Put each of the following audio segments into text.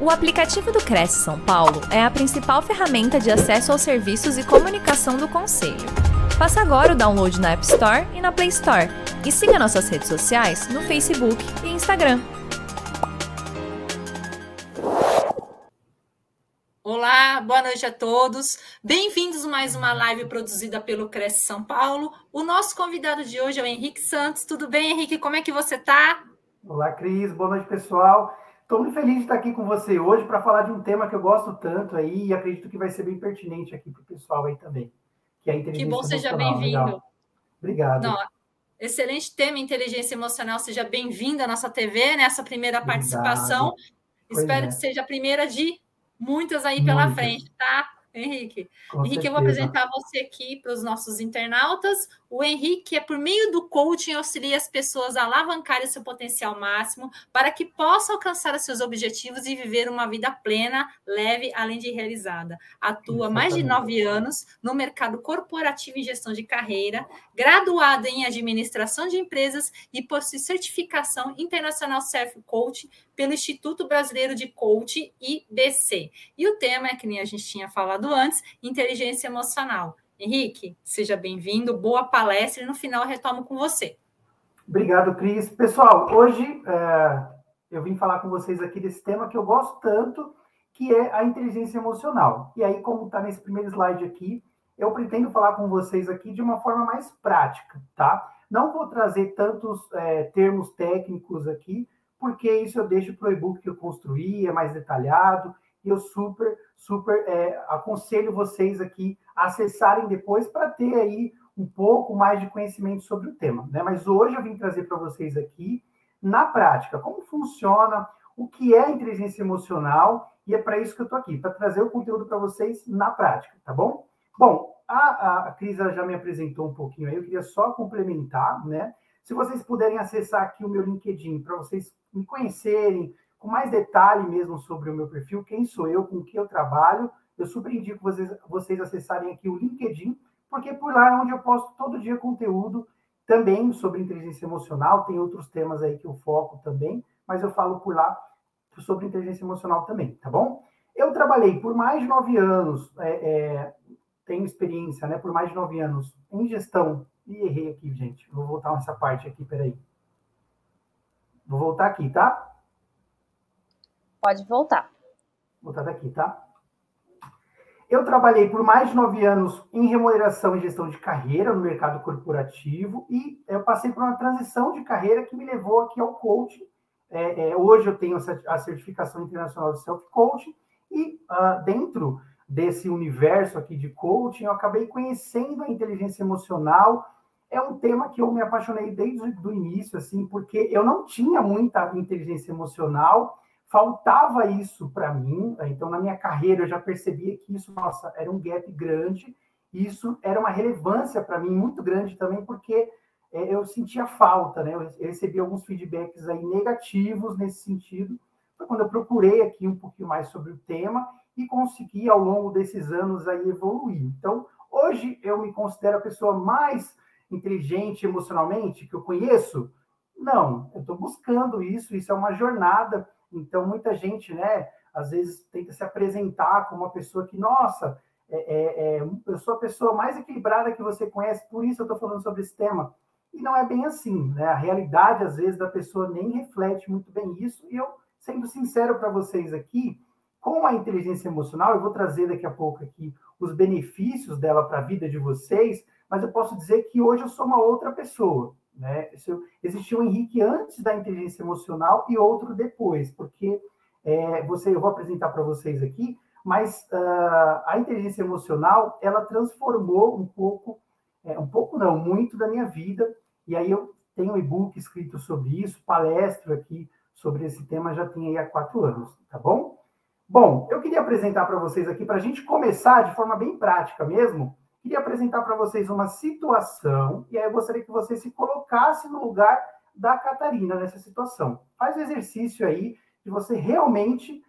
O aplicativo do Cresce São Paulo é a principal ferramenta de acesso aos serviços e comunicação do Conselho. Faça agora o download na App Store e na Play Store. E siga nossas redes sociais no Facebook e Instagram. Olá, boa noite a todos. Bem-vindos a mais uma live produzida pelo Cresce São Paulo. O nosso convidado de hoje é o Henrique Santos. Tudo bem, Henrique? Como é que você está? Olá, Cris. Boa noite, pessoal. Estou muito feliz de estar aqui com você hoje para falar de um tema que eu gosto tanto aí e acredito que vai ser bem pertinente aqui para o pessoal aí também, que é a inteligência Que bom, seja bem-vindo. Obrigado. Não, excelente tema, inteligência emocional. Seja bem-vindo à nossa TV, nessa primeira Obrigado. participação. Pois Espero é. que seja a primeira de muitas aí pela muitas. frente, tá? Henrique. Com Henrique, certeza. eu vou apresentar você aqui para os nossos internautas. O Henrique é por meio do coaching auxilia as pessoas a alavancarem seu potencial máximo para que possam alcançar os seus objetivos e viver uma vida plena, leve, além de realizada. Atua há mais de nove anos no mercado corporativo e gestão de carreira, graduado em administração de empresas e possui certificação internacional Self Coach pelo Instituto Brasileiro de Coaching IBC. E o tema é que nem a gente tinha falado antes, inteligência emocional. Henrique, seja bem-vindo, boa palestra e no final retomo com você. Obrigado, Cris. Pessoal, hoje é, eu vim falar com vocês aqui desse tema que eu gosto tanto, que é a inteligência emocional. E aí, como está nesse primeiro slide aqui, eu pretendo falar com vocês aqui de uma forma mais prática, tá? Não vou trazer tantos é, termos técnicos aqui, porque isso eu deixo para o e-book que eu construí, é mais detalhado, e eu super, super é, aconselho vocês aqui acessarem depois para ter aí um pouco mais de conhecimento sobre o tema. Né? Mas hoje eu vim trazer para vocês aqui, na prática, como funciona, o que é inteligência emocional, e é para isso que eu estou aqui, para trazer o conteúdo para vocês na prática, tá bom? Bom, a, a Cris já me apresentou um pouquinho aí, eu queria só complementar, né? Se vocês puderem acessar aqui o meu LinkedIn para vocês me conhecerem com mais detalhe mesmo sobre o meu perfil, quem sou eu, com que eu trabalho, eu super indico vocês, vocês acessarem aqui o LinkedIn, porque por lá é onde eu posto todo dia conteúdo também sobre inteligência emocional, tem outros temas aí que eu foco também, mas eu falo por lá sobre inteligência emocional também, tá bom? Eu trabalhei por mais de nove anos, é, é, tenho experiência, né, por mais de nove anos em gestão, e errei aqui, gente, vou voltar nessa parte aqui, peraí. Vou voltar aqui, tá? Pode voltar. Vou voltar daqui, tá? Eu trabalhei por mais de nove anos em remuneração e gestão de carreira no mercado corporativo e eu passei por uma transição de carreira que me levou aqui ao coaching. É, é, hoje eu tenho a certificação internacional de self-coaching e uh, dentro desse universo aqui de coaching eu acabei conhecendo a inteligência emocional. É um tema que eu me apaixonei desde o início, assim, porque eu não tinha muita inteligência emocional faltava isso para mim. Então, na minha carreira, eu já percebia que isso, nossa, era um gap grande. Isso era uma relevância para mim muito grande também, porque é, eu sentia falta, né? Eu recebi alguns feedbacks aí negativos nesse sentido. Foi quando eu procurei aqui um pouquinho mais sobre o tema e consegui, ao longo desses anos, aí evoluir. Então, hoje eu me considero a pessoa mais inteligente emocionalmente que eu conheço? Não, eu estou buscando isso, isso é uma jornada então, muita gente, né, às vezes tenta se apresentar como uma pessoa que, nossa, é, é, é, eu sou a pessoa mais equilibrada que você conhece, por isso eu estou falando sobre esse tema. E não é bem assim, né? A realidade, às vezes, da pessoa nem reflete muito bem isso. E eu, sendo sincero para vocês aqui, com a inteligência emocional, eu vou trazer daqui a pouco aqui os benefícios dela para a vida de vocês, mas eu posso dizer que hoje eu sou uma outra pessoa. Né? Existia um Henrique antes da inteligência emocional e outro depois, porque é, você, eu vou apresentar para vocês aqui, mas uh, a inteligência emocional ela transformou um pouco, é, um pouco não, muito da minha vida. E aí eu tenho um e-book escrito sobre isso, palestro aqui sobre esse tema já tem aí há quatro anos, tá bom? Bom, eu queria apresentar para vocês aqui, para a gente começar de forma bem prática mesmo, queria apresentar para vocês uma situação, e aí eu gostaria que você se colocasse no lugar da Catarina nessa situação. Faz o exercício aí de você realmente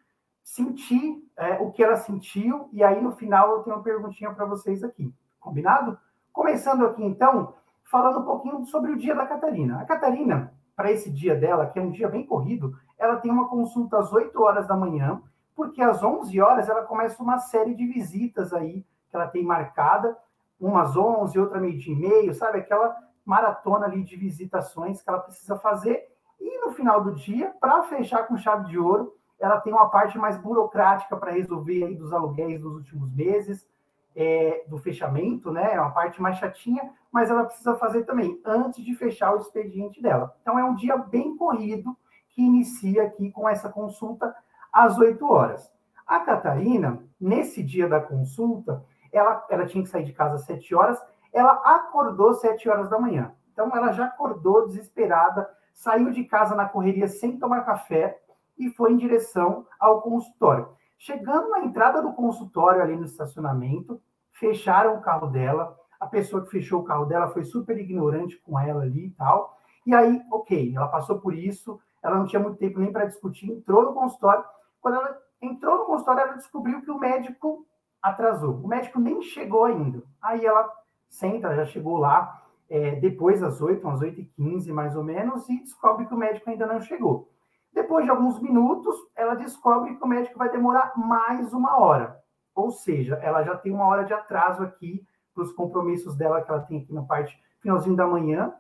sentir é, o que ela sentiu, e aí no final eu tenho uma perguntinha para vocês aqui. Combinado? Começando aqui então, falando um pouquinho sobre o dia da Catarina. A Catarina, para esse dia dela, que é um dia bem corrido, ela tem uma consulta às 8 horas da manhã, porque às 11 horas ela começa uma série de visitas aí que ela tem marcada, umas 11, outra meio dia e meio, sabe? Aquela maratona ali de visitações que ela precisa fazer. E no final do dia, para fechar com chave de ouro, ela tem uma parte mais burocrática para resolver aí dos aluguéis dos últimos meses, é, do fechamento, né? É uma parte mais chatinha, mas ela precisa fazer também antes de fechar o expediente dela. Então é um dia bem corrido que inicia aqui com essa consulta às 8 horas. A Catarina, nesse dia da consulta, ela, ela tinha que sair de casa às 7 horas, ela acordou às 7 horas da manhã. Então ela já acordou desesperada, saiu de casa na correria sem tomar café e foi em direção ao consultório. Chegando na entrada do consultório, ali no estacionamento, fecharam o carro dela. A pessoa que fechou o carro dela foi super ignorante com ela ali e tal. E aí, ok, ela passou por isso, ela não tinha muito tempo nem para discutir, entrou no consultório. Quando ela entrou no consultório, ela descobriu que o médico atrasou. O médico nem chegou ainda. Aí ela senta, já chegou lá é, depois das 8, umas 8 e 15 mais ou menos, e descobre que o médico ainda não chegou. Depois de alguns minutos, ela descobre que o médico vai demorar mais uma hora. Ou seja, ela já tem uma hora de atraso aqui para os compromissos dela que ela tem aqui na parte finalzinho da manhã.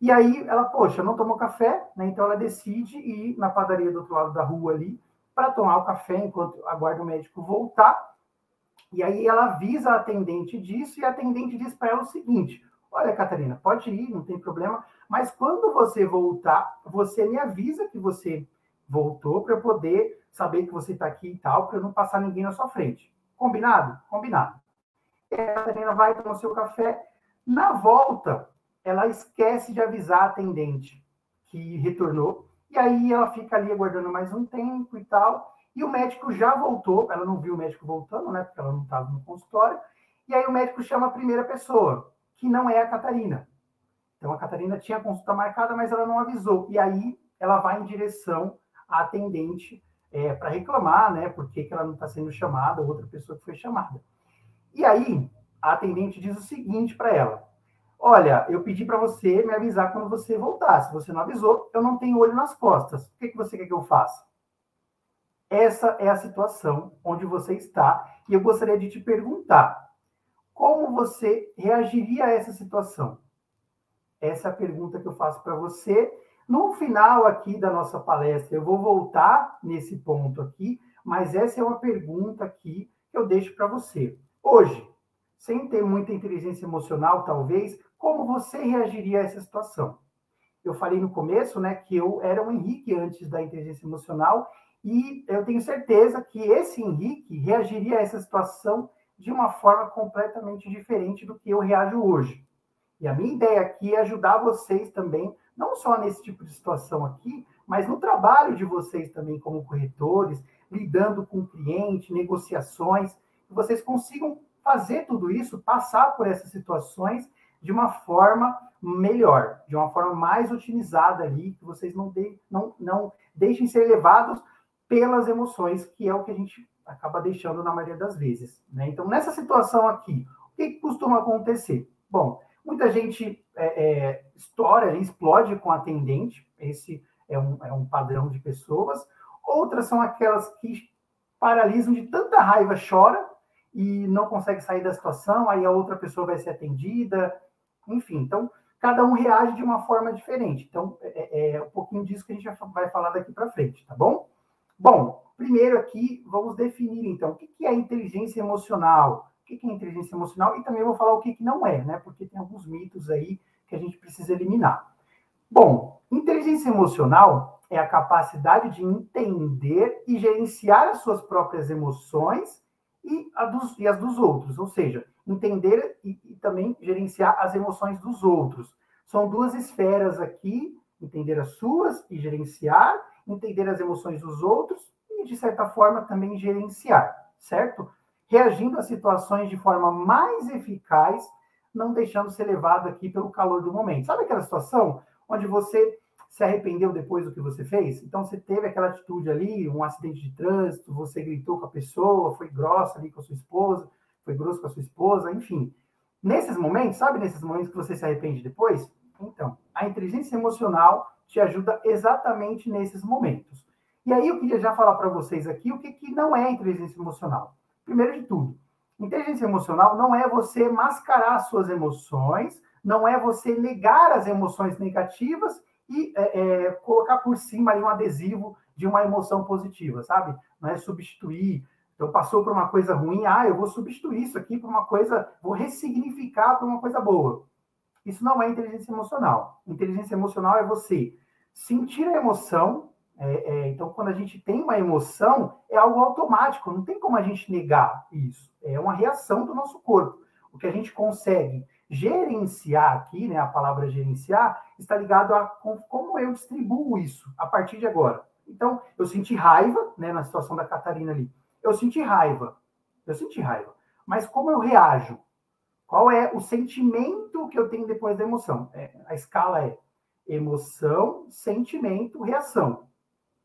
E aí ela, poxa, não tomou café, né? Então ela decide ir na padaria do outro lado da rua ali para tomar o café enquanto aguarda o médico voltar. E aí ela avisa a atendente disso e a atendente diz para ela o seguinte: Olha, Catarina, pode ir, não tem problema, mas quando você voltar, você me avisa que você voltou para eu poder saber que você está aqui e tal, para eu não passar ninguém na sua frente. Combinado? Combinado. E a Catarina vai tomar o seu café. Na volta, ela esquece de avisar a atendente que retornou. E aí ela fica ali aguardando mais um tempo e tal. E o médico já voltou. Ela não viu o médico voltando, né? Porque ela não estava no consultório. E aí o médico chama a primeira pessoa, que não é a Catarina. Então a Catarina tinha a consulta marcada, mas ela não avisou. E aí ela vai em direção à atendente é, para reclamar, né? Por que, ela não está sendo chamada, outra pessoa que foi chamada. E aí a atendente diz o seguinte para ela: Olha, eu pedi para você me avisar quando você voltar. Se você não avisou, eu não tenho olho nas costas. O que, que você quer que eu faça? Essa é a situação onde você está. E eu gostaria de te perguntar: como você reagiria a essa situação? Essa é a pergunta que eu faço para você. No final aqui da nossa palestra, eu vou voltar nesse ponto aqui, mas essa é uma pergunta aqui que eu deixo para você. Hoje, sem ter muita inteligência emocional, talvez, como você reagiria a essa situação? Eu falei no começo, né, que eu era o Henrique antes da inteligência emocional e eu tenho certeza que esse Henrique reagiria a essa situação de uma forma completamente diferente do que eu reajo hoje. E a minha ideia aqui é ajudar vocês também, não só nesse tipo de situação aqui, mas no trabalho de vocês também como corretores, lidando com cliente, negociações, que vocês consigam fazer tudo isso, passar por essas situações de uma forma melhor, de uma forma mais otimizada ali, que vocês não, de, não, não deixem ser levados pelas emoções, que é o que a gente acaba deixando na maioria das vezes. Né? Então, nessa situação aqui, o que, costuma acontecer? Bom, muita gente é, é, estoura, explode com atendente, esse é um, é um padrão de pessoas. Outras são aquelas que paralisam de tanta raiva, chora e não consegue sair da situação, aí a outra pessoa vai ser atendida, enfim. Então, cada um reage de uma forma diferente. Então, é, é, é um pouquinho disso que a gente vai falar daqui para frente, tá bom? Bom, primeiro aqui, vamos definir, então, o que é inteligência emocional? O que é inteligência emocional? E também vou falar o que não é, né? Porque tem alguns mitos aí que a gente precisa eliminar. Bom, inteligência emocional é a capacidade de entender e gerenciar as suas próprias emoções e, dos, e as dos outros, ou seja, entender e, e também gerenciar as emoções dos outros. São duas esferas aqui, entender as suas e gerenciar, entender as emoções dos outros e, de certa forma, também gerenciar, certo? Reagindo a situações de forma mais eficaz, não deixando ser levado aqui pelo calor do momento. Sabe aquela situação onde você se arrependeu depois do que você fez? Então, você teve aquela atitude ali, um acidente de trânsito, você gritou com a pessoa, foi grossa ali com a sua esposa, foi grosso com a sua esposa, enfim. Nesses momentos, sabe nesses momentos que você se arrepende depois? Então, a inteligência emocional te ajuda exatamente nesses momentos. E aí eu queria já falar para vocês aqui o que, que não é inteligência emocional. Primeiro de tudo, inteligência emocional não é você mascarar suas emoções, não é você negar as emoções negativas e é, é, colocar por cima um adesivo de uma emoção positiva, sabe? Não é substituir. Então, passou por uma coisa ruim, ah, eu vou substituir isso aqui por uma coisa, vou ressignificar para uma coisa boa. Isso não é inteligência emocional. Inteligência emocional é você sentir a emoção. É, é, então, quando a gente tem uma emoção, é algo automático, não tem como a gente negar isso. É uma reação do nosso corpo. O que a gente consegue gerenciar aqui, né, a palavra gerenciar, está ligado a como eu distribuo isso a partir de agora. Então, eu senti raiva, né, na situação da Catarina ali. Eu senti raiva. Eu senti raiva. Mas como eu reajo? Qual é o sentimento que eu tenho depois da emoção? É, a escala é emoção, sentimento, reação.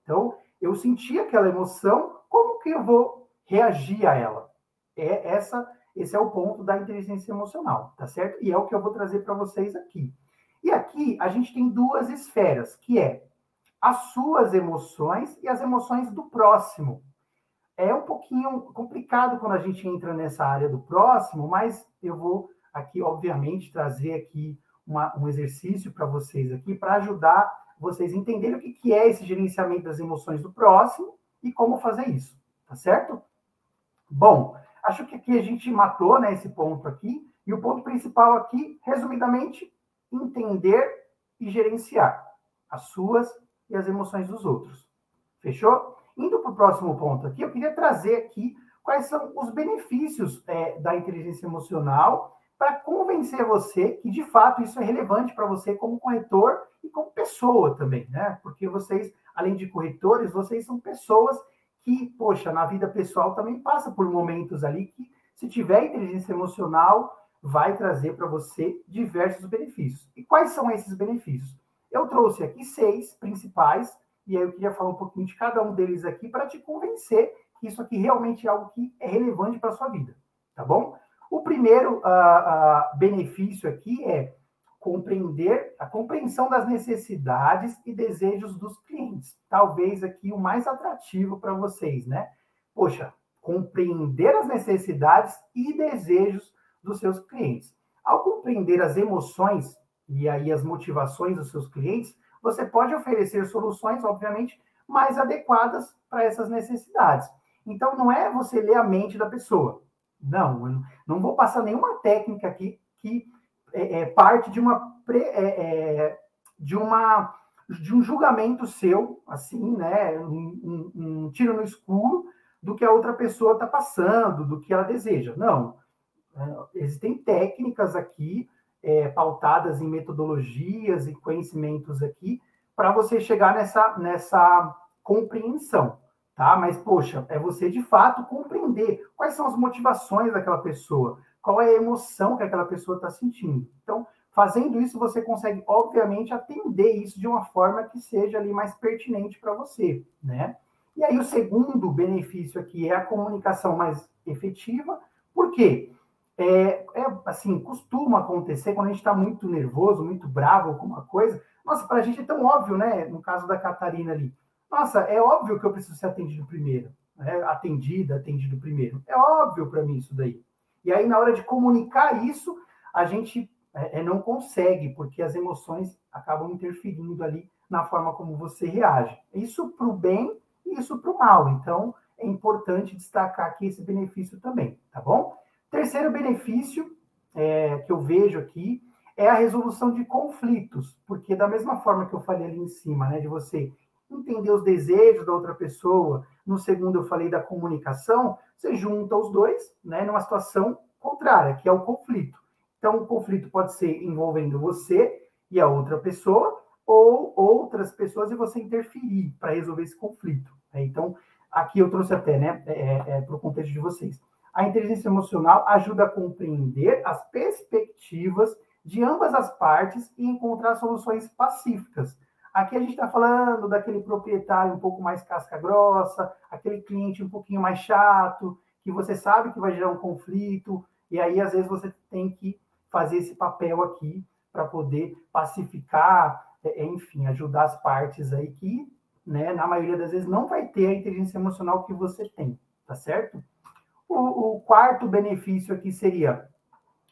Então, eu senti aquela emoção, como que eu vou reagir a ela? É essa, esse é o ponto da inteligência emocional, tá certo? E é o que eu vou trazer para vocês aqui. E aqui a gente tem duas esferas, que é as suas emoções e as emoções do próximo. É um pouquinho complicado quando a gente entra nessa área do próximo, mas eu vou aqui, obviamente, trazer aqui uma, um exercício para vocês aqui, para ajudar vocês a entenderem o que, que é esse gerenciamento das emoções do próximo e como fazer isso, tá certo? Bom, acho que aqui a gente matou né, esse ponto aqui, e o ponto principal aqui, resumidamente, entender e gerenciar as suas e as emoções dos outros. Fechou? Indo para o próximo ponto aqui, eu queria trazer aqui quais são os benefícios é, da inteligência emocional para convencer você que, de fato, isso é relevante para você como corretor e como pessoa também, né? Porque vocês, além de corretores, vocês são pessoas que, poxa, na vida pessoal também passa por momentos ali que, se tiver inteligência emocional, vai trazer para você diversos benefícios. E quais são esses benefícios? Eu trouxe aqui seis principais, e aí eu queria falar um pouquinho de cada um deles aqui para te convencer que isso aqui realmente é algo que é relevante para a sua vida, tá bom? O primeiro benefício aqui é compreender a compreensão das necessidades e desejos dos clientes. Talvez aqui o mais atrativo para vocês, né? Poxa, compreender as necessidades e desejos dos seus clientes. Ao compreender as emoções e aí as motivações dos seus clientes, você pode oferecer soluções, obviamente, mais adequadas para essas necessidades. Então, não é você ler a mente da pessoa. Não, não vou passar nenhuma técnica aqui que é, é parte de uma, é, é, de uma de um julgamento seu, assim, né? Um, um, um tiro no escuro do que a outra pessoa está passando, do que ela deseja. Não. É, existem técnicas aqui é, pautadas em metodologias e conhecimentos aqui para você chegar nessa, nessa compreensão tá? Mas, poxa, é você de fato compreender quais são as motivações daquela pessoa, qual é a emoção que aquela pessoa está sentindo. Então, fazendo isso, você consegue, obviamente, atender isso de uma forma que seja ali mais pertinente para você, né? E aí, o segundo benefício aqui é a comunicação mais efetiva, por quê? É, é, assim, costuma acontecer quando a gente está muito nervoso, muito bravo com uma coisa. Nossa, para a gente é tão óbvio, né? No caso da Catarina ali. Nossa, é óbvio que eu preciso ser atendido primeiro. Né? Atendida, atendido primeiro. É óbvio para mim isso daí. E aí, na hora de comunicar isso, a gente é, é não consegue, porque as emoções acabam interferindo ali na forma como você reage. Isso para o bem e isso para o mal. Então, é importante destacar aqui esse benefício também, tá bom? Terceiro benefício é, que eu vejo aqui é a resolução de conflitos, porque da mesma forma que eu falei ali em cima, né, de você entender os desejos da outra pessoa. No segundo, eu falei da comunicação. Você junta os dois, né, numa situação contrária, que é o conflito. Então, o conflito pode ser envolvendo você e a outra pessoa, ou outras pessoas e você interferir para resolver esse conflito. Né? Então, aqui eu trouxe até, né, é, é, é para o contexto de vocês. A inteligência emocional ajuda a compreender as perspectivas de ambas as partes e encontrar soluções pacíficas Aqui a gente está falando daquele proprietário um pouco mais casca grossa, aquele cliente um pouquinho mais chato, que você sabe que vai gerar um conflito, e aí às vezes você tem que fazer esse papel aqui para poder pacificar, é, é, enfim, ajudar as partes aí que né, na maioria das vezes, não vai ter a inteligência emocional que você tem, tá certo? O, o quarto benefício aqui seria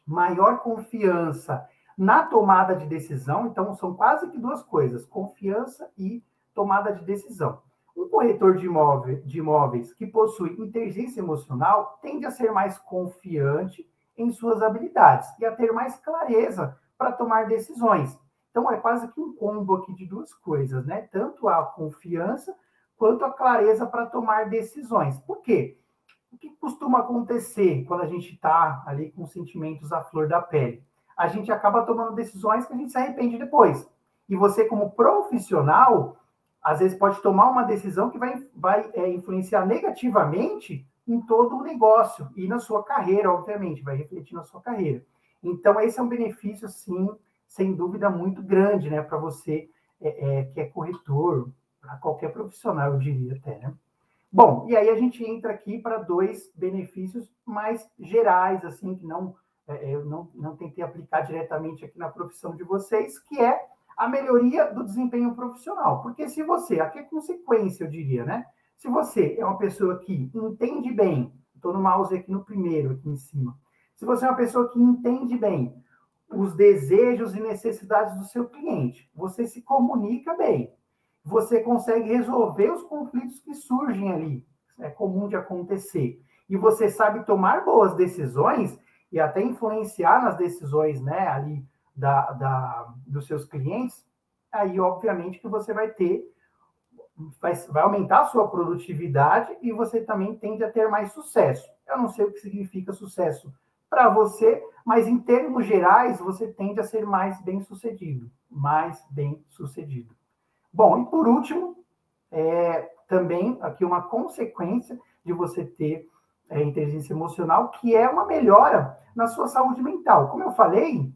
maior confiança na tomada de decisão. Então, são quase que duas coisas: confiança e tomada de decisão. Um corretor de, imóvel, de imóveis que possui inteligência emocional tende a ser mais confiante em suas habilidades e a ter mais clareza para tomar decisões. Então, é quase que um combo aqui de duas coisas, né? Tanto a confiança quanto a clareza para tomar decisões. Por quê? Que costuma acontecer quando a gente está ali com sentimentos à flor da pele? A gente acaba tomando decisões que a gente se arrepende depois. E você, como profissional, às vezes pode tomar uma decisão que vai, vai é, influenciar negativamente em todo o negócio e na sua carreira, obviamente, vai refletir na sua carreira. Então, esse é um benefício, sim, sem dúvida, muito grande, né, para você é, é, que é corretor, para qualquer profissional, eu diria até, né? Bom, e aí a gente entra aqui para dois benefícios mais gerais, assim, que não, é, eu não, não tentei aplicar diretamente aqui na profissão de vocês, que é a melhoria do desempenho profissional. Porque se você, aqui é consequência, eu diria, né? Se você é uma pessoa que entende bem, estou no mouse aqui no primeiro, aqui em cima. Se você é uma pessoa que entende bem os desejos e necessidades do seu cliente, você se comunica bem, você consegue resolver os conflitos que surgem ali, é comum de acontecer, e você sabe tomar boas decisões e até influenciar nas decisões, né, ali da, da dos seus clientes, aí obviamente que você vai ter vai, vai aumentar a sua produtividade e você também tende a ter mais sucesso. Eu não sei o que significa sucesso para você, mas em termos gerais, você tende a ser mais bem sucedido. Mais bem sucedido. Bom, e por último, é, também aqui uma consequência de você ter é, inteligência emocional, que é uma melhora na sua saúde mental. Como eu falei,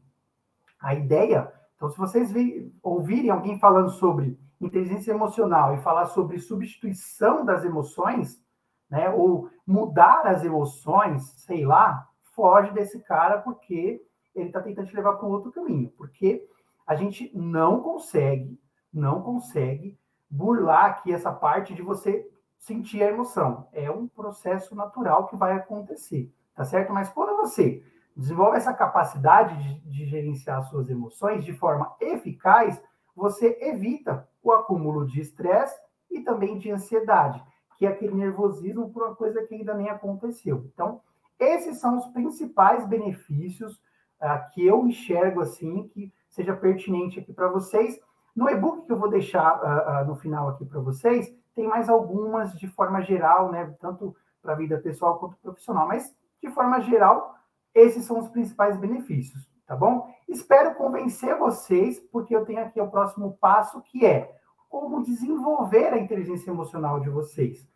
a ideia. Então, se vocês vi, ouvirem alguém falando sobre inteligência emocional e falar sobre substituição das emoções, né, ou mudar as emoções, sei lá, foge desse cara porque ele está tentando te levar para um outro caminho. Porque a gente não consegue, não consegue burlar aqui essa parte de você sentir a emoção. É um processo natural que vai acontecer, tá certo? Mas quando você desenvolve essa capacidade de, de gerenciar suas emoções de forma eficaz, você evita o acúmulo de estresse e também de ansiedade, que é aquele nervosismo por uma coisa que ainda nem aconteceu. Então, esses são os principais benefícios uh, que eu enxergo assim, que seja pertinente aqui para vocês. No e-book que eu vou deixar uh, uh, no final aqui para vocês, tem mais algumas de forma geral, né, tanto para a vida pessoal quanto profissional, mas de forma geral, esses são os principais benefícios tá bom? Espero convencer vocês, porque eu tenho aqui o próximo passo, que é como desenvolver a inteligência emocional de vocês.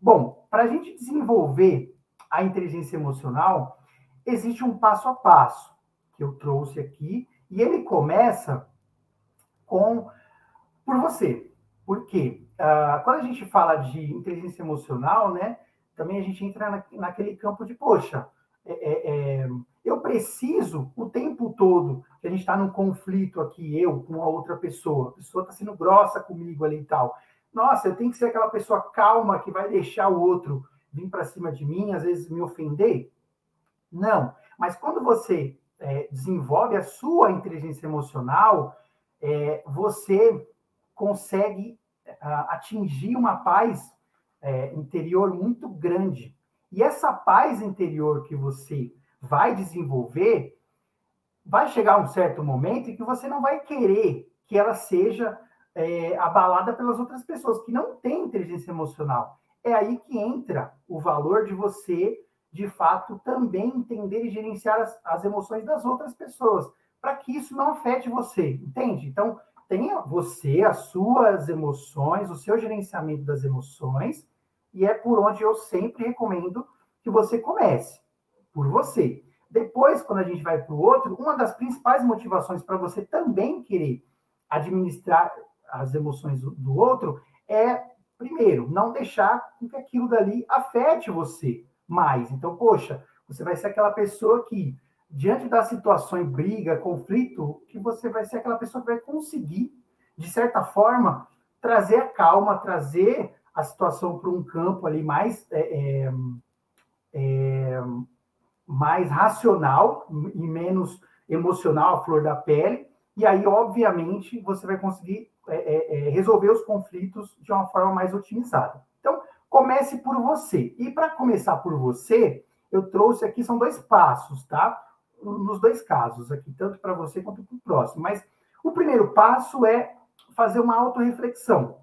Bom, para a gente desenvolver a inteligência emocional, existe um passo a passo que eu trouxe aqui, e ele começa com por você. Por quê? Uh, quando a gente fala de inteligência emocional, né, também a gente entra na, naquele campo de, poxa, é, é, é eu preciso o tempo todo que a gente está num conflito aqui, eu com a outra pessoa, a pessoa está sendo grossa comigo ali e tal. Nossa, eu tenho que ser aquela pessoa calma que vai deixar o outro vir para cima de mim, às vezes me ofender? Não. Mas quando você é, desenvolve a sua inteligência emocional, é, você consegue atingir uma paz é, interior muito grande. E essa paz interior que você vai desenvolver, vai chegar um certo momento em que você não vai querer que ela seja é, abalada pelas outras pessoas que não têm inteligência emocional. É aí que entra o valor de você, de fato, também entender e gerenciar as, as emoções das outras pessoas, para que isso não afete você, entende? Então, tenha você, as suas emoções, o seu gerenciamento das emoções, e é por onde eu sempre recomendo que você comece por você. Depois, quando a gente vai para o outro, uma das principais motivações para você também querer administrar as emoções do outro é, primeiro, não deixar que aquilo dali afete você mais. Então, poxa, você vai ser aquela pessoa que, diante das situações, briga, conflito, que você vai ser aquela pessoa que vai conseguir, de certa forma, trazer a calma, trazer a situação para um campo ali mais, é, é, é, mais racional e menos emocional, a flor da pele, e aí, obviamente, você vai conseguir é, é, é, resolver os conflitos de uma forma mais otimizada. Então, comece por você. E para começar por você, eu trouxe aqui, são dois passos, tá? Nos dois casos aqui, tanto para você quanto para o próximo. Mas o primeiro passo é fazer uma autorreflexão.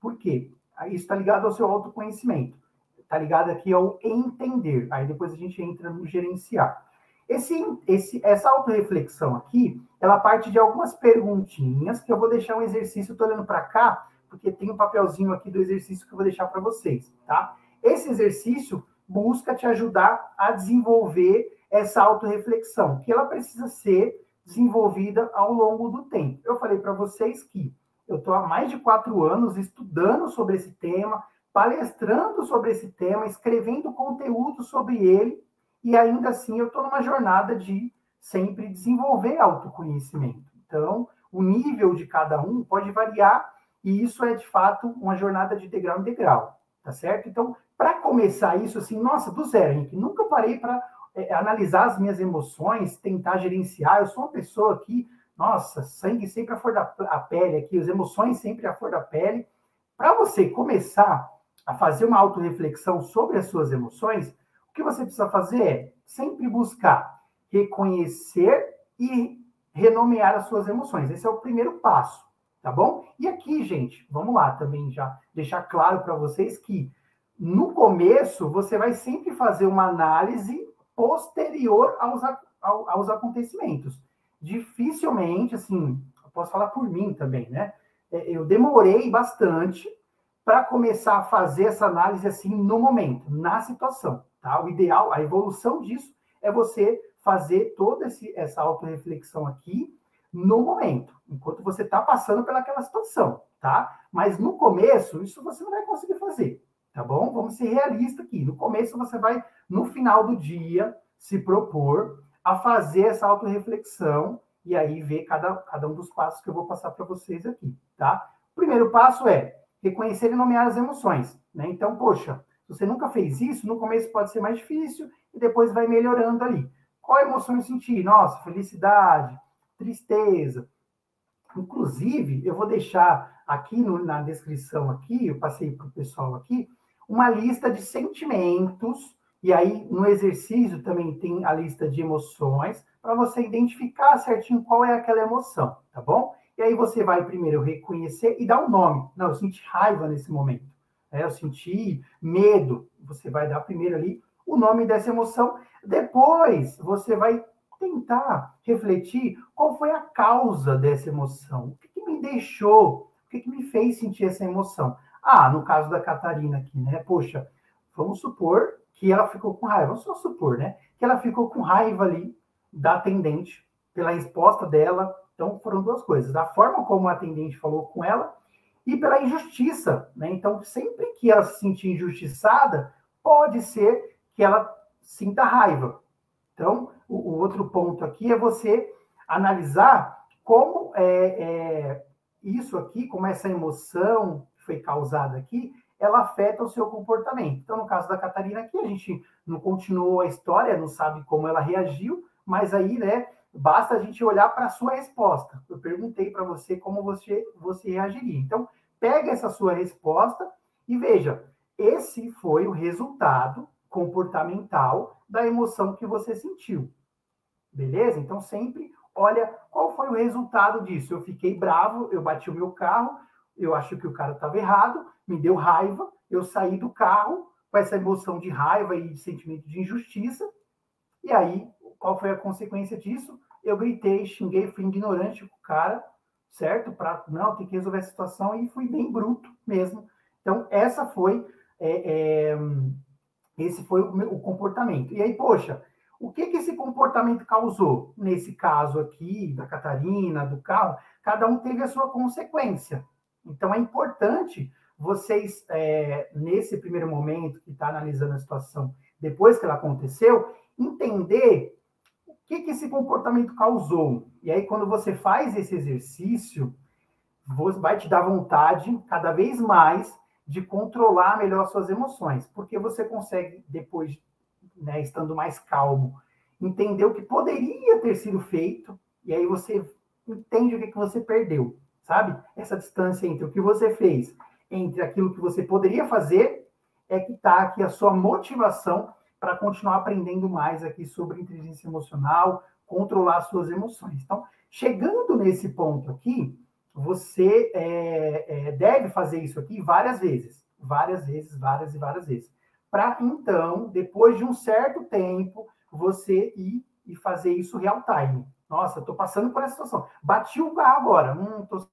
Por quê? Isso está ligado ao seu autoconhecimento. Está ligado aqui ao entender. Aí depois a gente entra no gerenciar. Esse, esse, essa autorreflexão aqui, ela parte de algumas perguntinhas que eu vou deixar um exercício, estou olhando para cá, porque tem um papelzinho aqui do exercício que eu vou deixar para vocês, tá? Esse exercício busca te ajudar a desenvolver essa autorreflexão, que ela precisa ser desenvolvida ao longo do tempo. Eu falei para vocês que eu estou há mais de quatro anos estudando sobre esse tema, palestrando sobre esse tema, escrevendo conteúdo sobre ele, e ainda assim eu estou numa jornada de sempre desenvolver autoconhecimento. Então, o nível de cada um pode variar, e isso é de fato uma jornada de degrau em degrau, tá certo? Então, para começar isso, assim, nossa, do zero, Henrique, nunca parei para é, analisar as minhas emoções, tentar gerenciar. Eu sou uma pessoa que nossa, sangue sempre a flor da pele aqui, as emoções sempre a flor da pele. Para você começar a fazer uma autorreflexão sobre as suas emoções, o que você precisa fazer é sempre buscar reconhecer e renomear as suas emoções. Esse é o primeiro passo, tá bom? E aqui, gente, vamos lá também já deixar claro para vocês que no começo você vai sempre fazer uma análise posterior aos, aos acontecimentos dificilmente, assim, posso falar por mim também, né? É, eu demorei bastante para começar a fazer essa análise assim no momento, na situação, tá? O ideal, a evolução disso é você fazer toda esse, essa autorreflexão aqui no momento, enquanto você está passando pelaquela situação, tá? Mas no começo, isso você não vai conseguir fazer, tá bom? Vamos ser realistas aqui. No começo, você vai, no final do dia, se propor a fazer essa autorreflexão e aí ver cada, cada um dos passos que eu vou passar para vocês aqui, tá? O primeiro passo é reconhecer e nomear as emoções, né? Então, poxa, se você nunca fez isso, no começo pode ser mais difícil e depois vai melhorando ali. Qual emoção eu senti? Nossa, felicidade, tristeza. Inclusive, eu vou deixar aqui no, na descrição aqui, eu passei para o pessoal aqui, uma lista de sentimentos e aí, no exercício também tem a lista de emoções para você identificar certinho qual é aquela emoção, tá bom? E aí você vai primeiro reconhecer e dar um nome. Não, eu senti raiva nesse momento. É, eu senti medo. Você vai dar primeiro ali o nome dessa emoção. Depois você vai tentar refletir qual foi a causa dessa emoção. O que, que me deixou? O que, que me fez sentir essa emoção? Ah, no caso da Catarina aqui, né? Poxa, vamos supor que ela ficou com raiva, vamos só supor, né? Que ela ficou com raiva ali da atendente pela resposta dela. Então, foram duas coisas: a forma como a atendente falou com ela e pela injustiça, né? Então, sempre que ela se sentir injustiçada, pode ser que ela sinta raiva. Então, o, o outro ponto aqui é você analisar como é, é, isso aqui, como essa emoção foi causada aqui, ela afeta o seu comportamento. Então, no caso da Catarina aqui, a gente não continuou a história, não sabe como ela reagiu, mas aí, né, basta a gente olhar para a sua resposta. Eu perguntei para você como você, você reagiria. Então, pega essa sua resposta e veja, esse foi o resultado comportamental da emoção que você sentiu. Beleza? Então, sempre olha qual foi o resultado disso. Eu fiquei bravo, eu bati o meu carro, eu acho que o cara estava errado, me deu raiva, eu saí do carro com essa emoção de raiva e de sentimento de injustiça. E aí, qual foi a consequência disso? Eu gritei, xinguei, fui ignorante com o cara, certo? Para não, tem que resolver a situação e fui bem bruto mesmo. Então, essa foi é, é, esse foi o, meu, o, comportamento. E aí, poxa, o que, que esse comportamento causou? Nesse caso aqui, da Catarina, do carro, cada um teve a sua consequência. Então, é importante vocês, é, nesse primeiro momento que está analisando a situação, depois que ela aconteceu, entender o que, que esse comportamento causou. E aí, quando você faz esse exercício, vai te dar vontade cada vez mais de controlar melhor suas emoções, porque você consegue, depois, né, estando mais calmo, entender o que poderia ter sido feito, e aí você entende o que, que você perdeu, sabe? Essa distância entre o que você fez, entre aquilo que você poderia fazer, é que está aqui a sua motivação para continuar aprendendo mais aqui sobre inteligência emocional, controlar suas emoções. Então, chegando nesse ponto aqui, você é, é, deve fazer isso aqui várias vezes, várias vezes, várias e várias vezes. Para então, depois de um certo tempo, você ir e fazer isso real time. Nossa, estou passando por essa situação. Bati o carro agora. Hum, tô...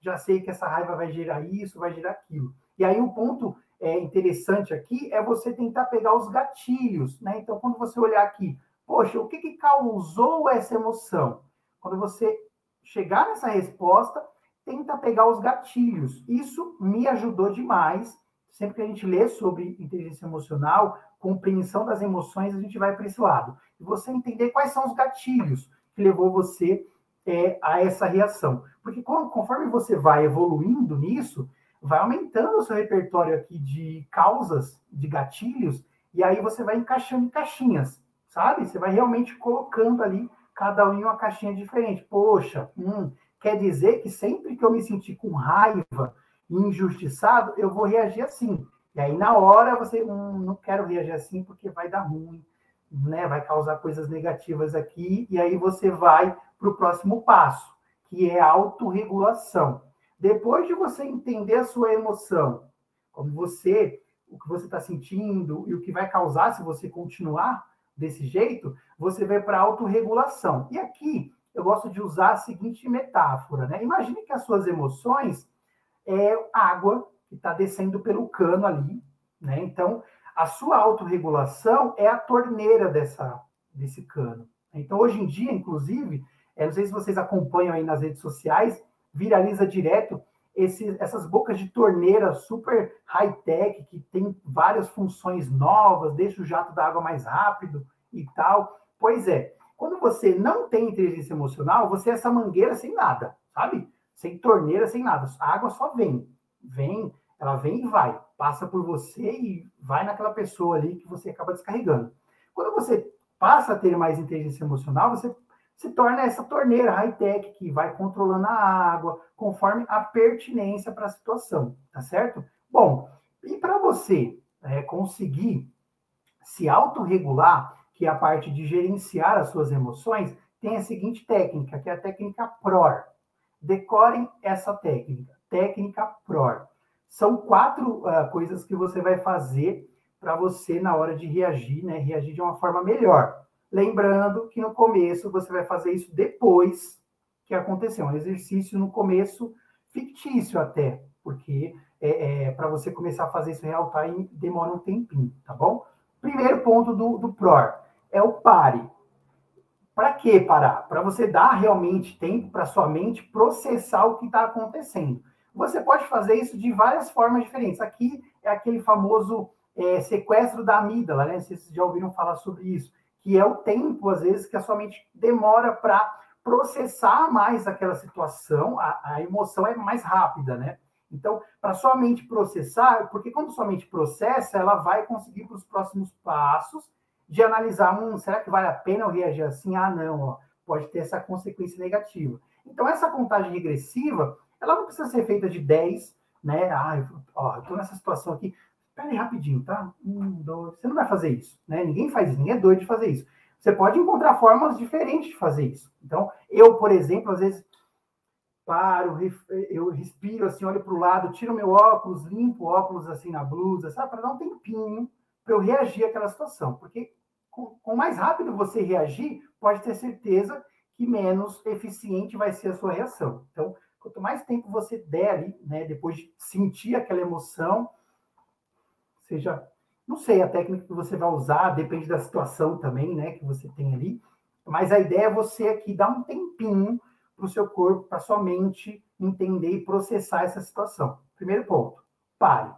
Já sei que essa raiva vai gerar isso, vai gerar aquilo. E aí o ponto é, interessante aqui é você tentar pegar os gatilhos, né? Então, quando você olhar aqui, poxa, o que, que causou essa emoção? Quando você chegar nessa resposta, tenta pegar os gatilhos. Isso me ajudou demais. Sempre que a gente lê sobre inteligência emocional, compreensão das emoções, a gente vai para esse lado. E você entender quais são os gatilhos que levou você é, a essa reação. Porque conforme você vai evoluindo nisso, vai aumentando o seu repertório aqui de causas, de gatilhos, e aí você vai encaixando em caixinhas, sabe? Você vai realmente colocando ali cada um em uma caixinha diferente. Poxa, hum, quer dizer que sempre que eu me sentir com raiva e injustiçado, eu vou reagir assim. E aí, na hora, você, hum, não quero reagir assim porque vai dar ruim, né? Vai causar coisas negativas aqui, e aí você vai para o próximo passo, que é a autorregulação. Depois de você entender a sua emoção, como você, o que você está sentindo e o que vai causar se você continuar desse jeito, você vai para a autorregulação. E aqui eu gosto de usar a seguinte metáfora, né? Imagine que as suas emoções é água que está descendo pelo cano ali, né? Então, a sua autorregulação é a torneira dessa, desse cano. Então, hoje em dia, inclusive, é, não sei se vocês acompanham aí nas redes sociais, viraliza direto esse, essas bocas de torneira super high-tech, que tem várias funções novas, deixa o jato da água mais rápido e tal. Pois é, quando você não tem inteligência emocional, você é essa mangueira sem nada, sabe? Sem torneira, sem nada. A água só vem. Vem, ela vem e vai. Passa por você e vai naquela pessoa ali que você acaba descarregando. Quando você passa a ter mais inteligência emocional, você se torna essa torneira high-tech que vai controlando a água conforme a pertinência para a situação, tá certo? Bom, e para você é, conseguir se autorregular, que é a parte de gerenciar as suas emoções, tem a seguinte técnica, que é a técnica PROR. Decorem essa técnica, técnica PROR. São quatro uh, coisas que você vai fazer para você, na hora de reagir, né, reagir de uma forma melhor. Lembrando que no começo você vai fazer isso depois que aconteceu. Um exercício no começo fictício até, porque é, é para você começar a fazer isso real time demora um tempinho, tá bom? Primeiro ponto do, do PROR é o pare. Para que parar? Para você dar realmente tempo para sua mente processar o que está acontecendo. Você pode fazer isso de várias formas diferentes. Aqui é aquele famoso é, sequestro da amígdala, né? Vocês já ouviram falar sobre isso que é o tempo, às vezes, que a sua mente demora para processar mais aquela situação, a, a, emoção é mais rápida, né? Então, para sua mente processar, porque quando sua mente processa, ela vai conseguir para os próximos passos de analisar, hum, será que vale a pena eu reagir assim? Ah, não, ó, pode ter essa consequência negativa. Então, essa contagem regressiva, ela não precisa ser feita de 10, né? Ah, eu estou nessa situação aqui, Pera aí rapidinho, tá? Um, dois. Você não vai fazer isso, né? Ninguém faz isso, ninguém é doido de fazer isso. Você pode encontrar formas diferentes de fazer isso. Então, eu, por exemplo, às vezes paro, eu respiro assim, olho para o lado, tiro meu óculos, limpo o óculos assim na blusa, sabe? Para dar um tempinho para eu reagir àquela situação. Porque com, mais rápido você reagir, pode ter certeza que menos eficiente vai ser a sua reação. Então, quanto mais tempo você der ali, né, depois de sentir aquela emoção, seja, não sei a técnica que você vai usar, depende da situação também, né, que você tem ali. Mas a ideia é você aqui dar um tempinho para o seu corpo, para sua mente entender e processar essa situação. Primeiro ponto, pare.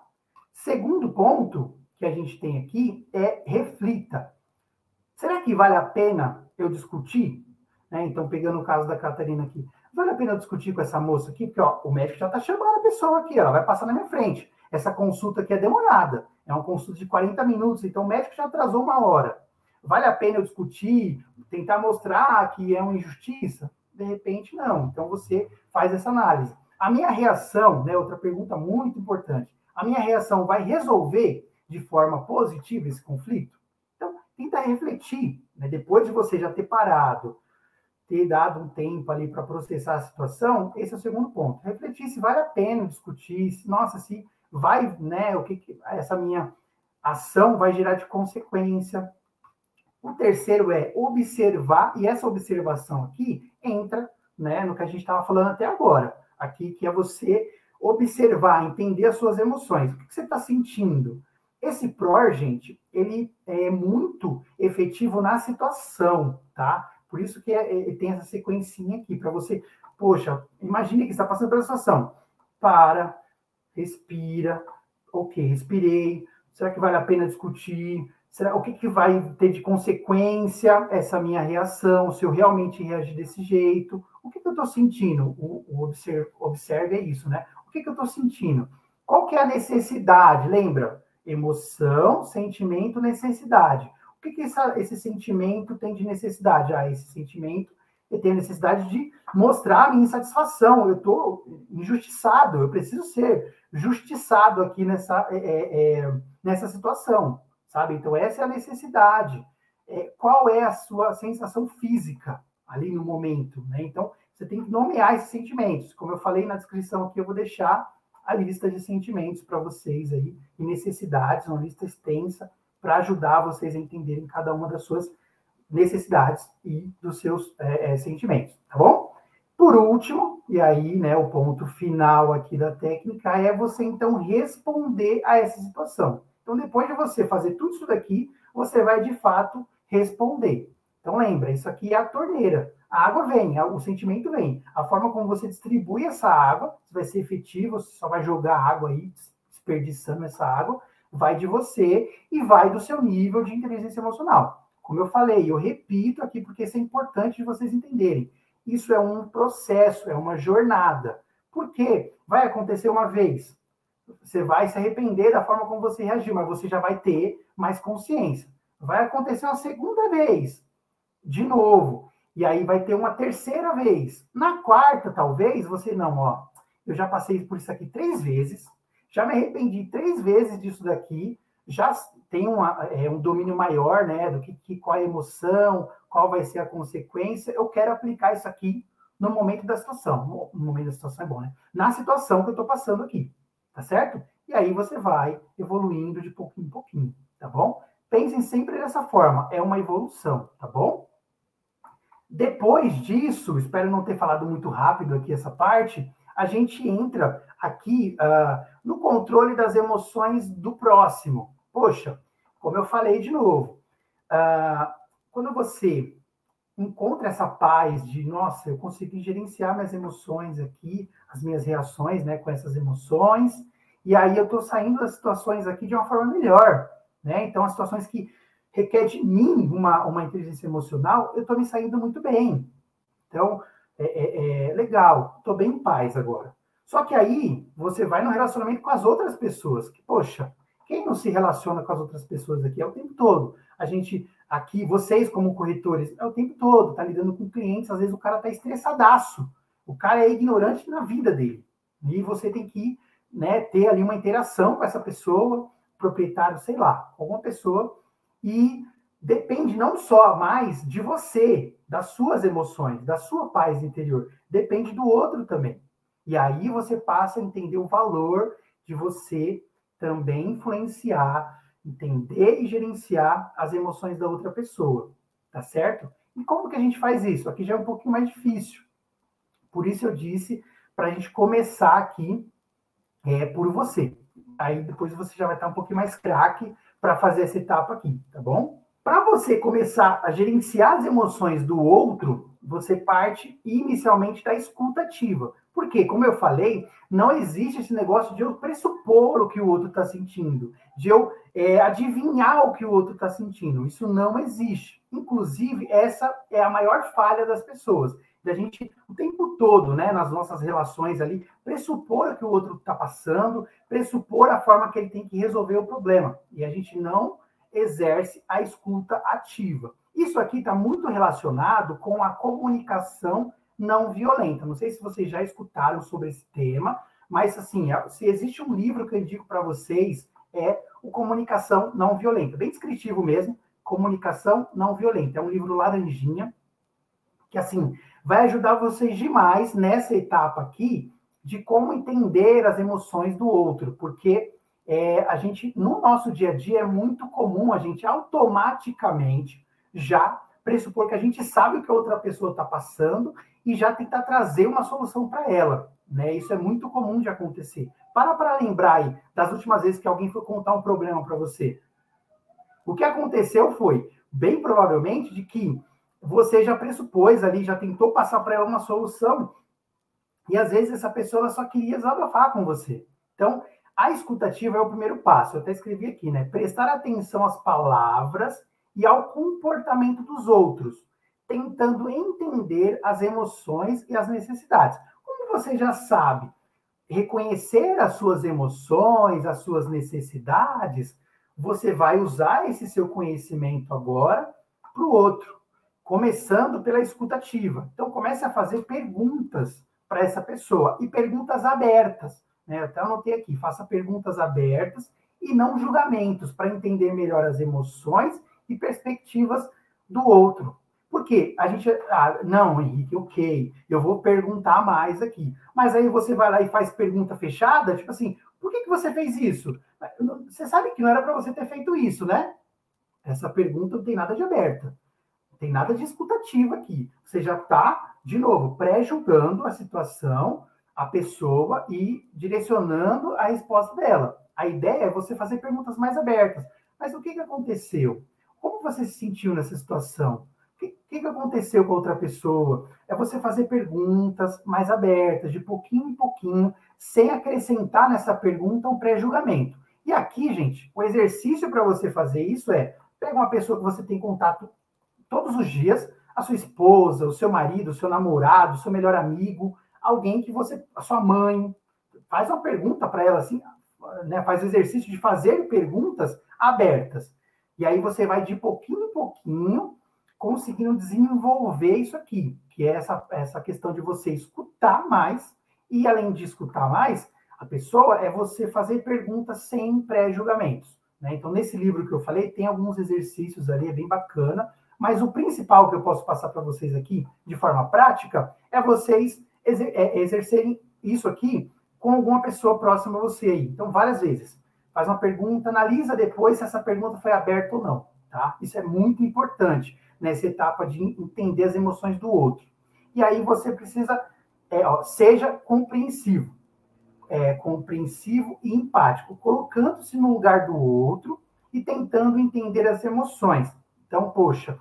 Segundo ponto que a gente tem aqui é reflita. Será que vale a pena eu discutir? Né? Então, pegando o caso da Catarina aqui, vale a pena discutir com essa moça aqui, porque ó, o médico já está chamando a pessoa aqui, ela vai passar na minha frente. Essa consulta aqui é demorada, é uma consulta de 40 minutos, então o médico já atrasou uma hora. Vale a pena eu discutir, tentar mostrar que é uma injustiça? De repente, não. Então você faz essa análise. A minha reação, né, outra pergunta muito importante, a minha reação vai resolver de forma positiva esse conflito? Então, tenta refletir, né, depois de você já ter parado, ter dado um tempo ali para processar a situação, esse é o segundo ponto. Refletir se vale a pena discutir, se, nossa, se vai, né, o que, que essa minha ação vai gerar de consequência. O terceiro é observar, e essa observação aqui entra né, no que a gente estava falando até agora, aqui, que é você observar, entender as suas emoções. O que, que você está sentindo? Esse PROR, gente, ele é muito efetivo na situação, tá? Por isso que é, é, tem essa sequencinha aqui, para você, poxa, imagine que está passando pela situação. Para, respira, ok, respirei, será que vale a pena discutir? Será, o que, que vai ter de consequência essa minha reação, se eu realmente reagir desse jeito? O que, que eu estou sentindo? O, o observe, observe, é isso, né? O que, que eu estou sentindo? Qual que é a necessidade? Lembra? Emoção, sentimento, necessidade. O que, que essa, esse sentimento tem de necessidade? Ah, esse sentimento eu tenho necessidade de mostrar a minha insatisfação. Eu estou injustiçado, eu preciso ser justiçado aqui nessa, é, é, é nessa situação sabe? Então, essa é a necessidade. É, qual é a sua sensação física ali no momento, né? Então, você tem que nomear esses sentimentos. Como eu falei na descrição aqui, eu vou deixar a lista de sentimentos para vocês aí, e necessidades, uma lista extensa, para ajudar vocês a entenderem cada uma das suas necessidades e dos seus é, é, sentimentos, tá bom? Por último, e aí, né, o ponto final aqui da técnica é você então responder a essa situação. Então, depois de você fazer tudo isso daqui, você vai de fato responder. Então, lembra, isso aqui é a torneira. A água vem, o sentimento vem. A forma como você distribui essa água, se vai ser efetivo, você só vai jogar água aí, desperdiçando essa água, vai de você e vai do seu nível de inteligência emocional. Como eu falei, eu repito aqui porque isso é importante de vocês entenderem. Isso é um processo, é uma jornada. Por quê? Vai acontecer uma vez, você vai se arrepender da forma como você reagiu, mas você já vai ter mais consciência. Vai acontecer uma segunda vez, de novo, e aí vai ter uma terceira vez. Na quarta, talvez, você não, ó. Eu já passei por isso aqui três vezes, já me arrependi três vezes disso daqui, já tem uma, é, um domínio maior, né, do que, que qual a emoção, qual vai ser a consequência. Eu quero aplicar isso aqui no momento da situação. No momento da situação é bom, né? Na situação que eu estou passando aqui tá certo? E aí você vai evoluindo de pouquinho em pouquinho, tá bom? Pensem sempre dessa forma, é uma evolução, tá bom? Depois disso, espero não ter falado muito rápido aqui essa parte, a gente entra aqui uh, no controle das emoções do próximo. Poxa, como eu falei de novo, uh, quando você encontra essa paz de, nossa, eu consegui gerenciar minhas emoções aqui, as minhas reações né, com essas emoções, e aí eu estou saindo das situações aqui de uma forma melhor, né? Então, as situações que requer de mim uma, uma inteligência emocional, eu estou me saindo muito bem. Então, é, é, é legal, estou bem em paz agora. Só que aí você vai no relacionamento com as outras pessoas, que, poxa, quem não se relaciona com as outras pessoas aqui é o tempo todo? A gente aqui, vocês como corretores, é o tempo todo, tá lidando com clientes, às vezes o cara tá estressadaço. O cara é ignorante na vida dele. E você tem que né, ter ali uma interação com essa pessoa, proprietário, sei lá, alguma pessoa, e depende não só mais de você, das suas emoções, da sua paz interior, depende do outro também. E aí você passa a entender o valor de você também influenciar, entender e gerenciar as emoções da outra pessoa, tá certo? E como que a gente faz isso? Aqui já é um pouquinho mais difícil. Por isso eu disse para a gente começar aqui é, por você. Aí depois você já vai estar um pouquinho mais craque para fazer essa etapa aqui, tá bom? Para você começar a gerenciar as emoções do outro, você parte inicialmente da escuta ativa. Porque, como eu falei, não existe esse negócio de eu pressupor o que o outro está sentindo, de eu é, adivinhar o que o outro está sentindo. Isso não existe. Inclusive, essa é a maior falha das pessoas. da gente, o tempo todo, né, nas nossas relações ali, pressupor que o outro está passando, pressupor a forma que ele tem que resolver o problema. E a gente não exerce a escuta ativa. Isso aqui está muito relacionado com a comunicação não violenta. Não sei se vocês já escutaram sobre esse tema, mas assim, se existe um livro que eu indico para vocês, é o Comunicação Não Violenta, bem descritivo mesmo, Comunicação Não Violenta. É um livro laranjinha, que assim, vai ajudar vocês demais nessa etapa aqui de como entender as emoções do outro, porque é, a gente, no nosso dia a dia, é muito comum a gente automaticamente já pressupor que a gente sabe o que a outra pessoa está passando e já tentar trazer uma solução para ela. Né? Isso é muito comum de acontecer. Para para lembrar aí das últimas vezes que alguém foi contar um problema para você. O que aconteceu foi, bem provavelmente, de que você já pressupôs ali, já tentou passar para ela uma solução, e às vezes essa pessoa só queria desabafar com você. Então, a escutativa é o primeiro passo. Eu até escrevi aqui, né? Prestar atenção às palavras e ao comportamento dos outros, tentando entender as emoções e as necessidades. Como você já sabe, reconhecer as suas emoções, as suas necessidades, você vai usar esse seu conhecimento agora para o outro, começando pela escutativa. Então, comece a fazer perguntas para essa pessoa e perguntas abertas. Né? Eu até anotei aqui: faça perguntas abertas e não julgamentos, para entender melhor as emoções e perspectivas do outro. Porque a gente, ah, não, Henrique, ok, eu vou perguntar mais aqui. Mas aí você vai lá e faz pergunta fechada, tipo assim, por que, que você fez isso? Você sabe que não era para você ter feito isso, né? Essa pergunta não tem nada de aberta, não tem nada de escutativa aqui. Você já está, de novo, pré-julgando a situação, a pessoa e direcionando a resposta dela. A ideia é você fazer perguntas mais abertas. Mas o que, que aconteceu? Como você se sentiu nessa situação? O que, que aconteceu com a outra pessoa? É você fazer perguntas mais abertas, de pouquinho em pouquinho, sem acrescentar nessa pergunta um pré-julgamento. E aqui, gente, o exercício para você fazer isso é pega uma pessoa que você tem contato todos os dias, a sua esposa, o seu marido, o seu namorado, o seu melhor amigo, alguém que você, a sua mãe, faz uma pergunta para ela assim, né, faz o exercício de fazer perguntas abertas. E aí você vai de pouquinho em pouquinho conseguindo desenvolver isso aqui, que é essa, essa questão de você escutar mais, e além de escutar mais, a pessoa é você fazer perguntas sem pré-julgamentos. Né? Então, nesse livro que eu falei, tem alguns exercícios ali, é bem bacana, mas o principal que eu posso passar para vocês aqui, de forma prática, é vocês exer é, exercerem isso aqui com alguma pessoa próxima a você aí. Então, várias vezes faz uma pergunta, analisa depois se essa pergunta foi aberta ou não, tá? Isso é muito importante nessa etapa de entender as emoções do outro. E aí você precisa, é, ó, seja compreensivo, é, compreensivo e empático, colocando-se no lugar do outro e tentando entender as emoções. Então, poxa,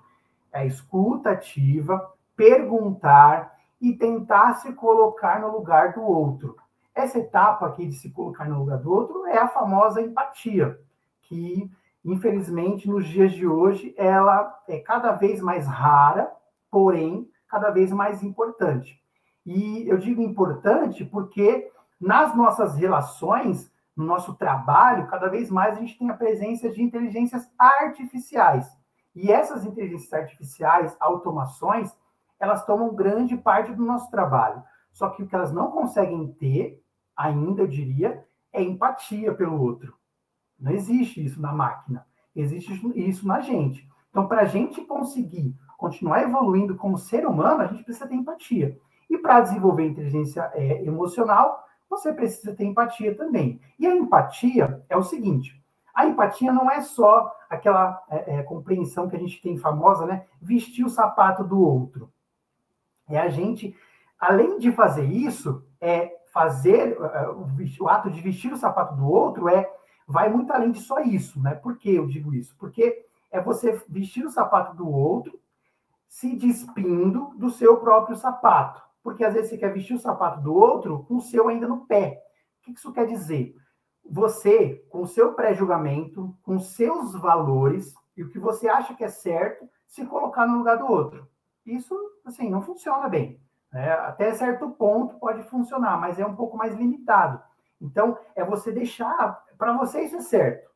é escuta ativa, perguntar e tentar se colocar no lugar do outro. Essa etapa aqui de se colocar no lugar do outro é a famosa empatia, que infelizmente nos dias de hoje ela é cada vez mais rara, porém cada vez mais importante. E eu digo importante porque nas nossas relações, no nosso trabalho, cada vez mais a gente tem a presença de inteligências artificiais. E essas inteligências artificiais, automações, elas tomam grande parte do nosso trabalho. Só que o que elas não conseguem ter, ainda eu diria, é empatia pelo outro. Não existe isso na máquina, existe isso na gente. Então, para a gente conseguir continuar evoluindo como ser humano, a gente precisa ter empatia. E para desenvolver inteligência é, emocional, você precisa ter empatia também. E a empatia é o seguinte: a empatia não é só aquela é, é, compreensão que a gente tem famosa, né? Vestir o sapato do outro. É a gente além de fazer isso, é fazer é, o ato de vestir o sapato do outro é vai muito além de só isso, né? Por que eu digo isso? Porque é você vestir o sapato do outro se despindo do seu próprio sapato. Porque às vezes você quer vestir o sapato do outro com o seu ainda no pé. O que isso quer dizer? Você, com o seu pré-julgamento, com seus valores e o que você acha que é certo, se colocar no lugar do outro. Isso, assim, não funciona bem. Né? Até certo ponto pode funcionar, mas é um pouco mais limitado. Então, é você deixar. Para você isso é certo.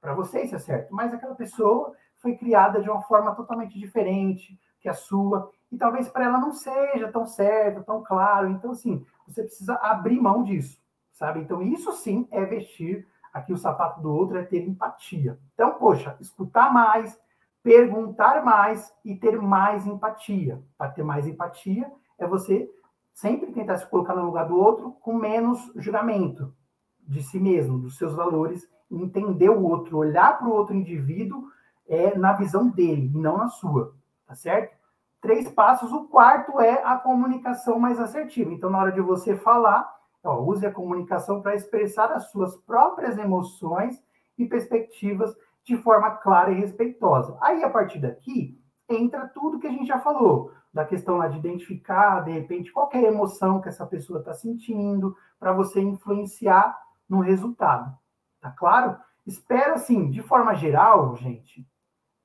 Para você isso é certo. Mas aquela pessoa foi criada de uma forma totalmente diferente que a sua. E talvez para ela não seja tão certo, tão claro. Então, assim, você precisa abrir mão disso, sabe? Então, isso sim é vestir aqui o sapato do outro, é ter empatia. Então, poxa, escutar mais, perguntar mais e ter mais empatia. Para ter mais empatia, é você sempre tentar se colocar no lugar do outro com menos julgamento de si mesmo, dos seus valores, entender o outro, olhar para o outro indivíduo é, na visão dele e não na sua, tá certo? Três passos. O quarto é a comunicação mais assertiva. Então, na hora de você falar, ó, use a comunicação para expressar as suas próprias emoções e perspectivas de forma clara e respeitosa. Aí, a partir daqui, entra tudo que a gente já falou da questão lá de identificar, de repente, qualquer emoção que essa pessoa está sentindo, para você influenciar no resultado. Tá claro? Espero, assim, de forma geral, gente,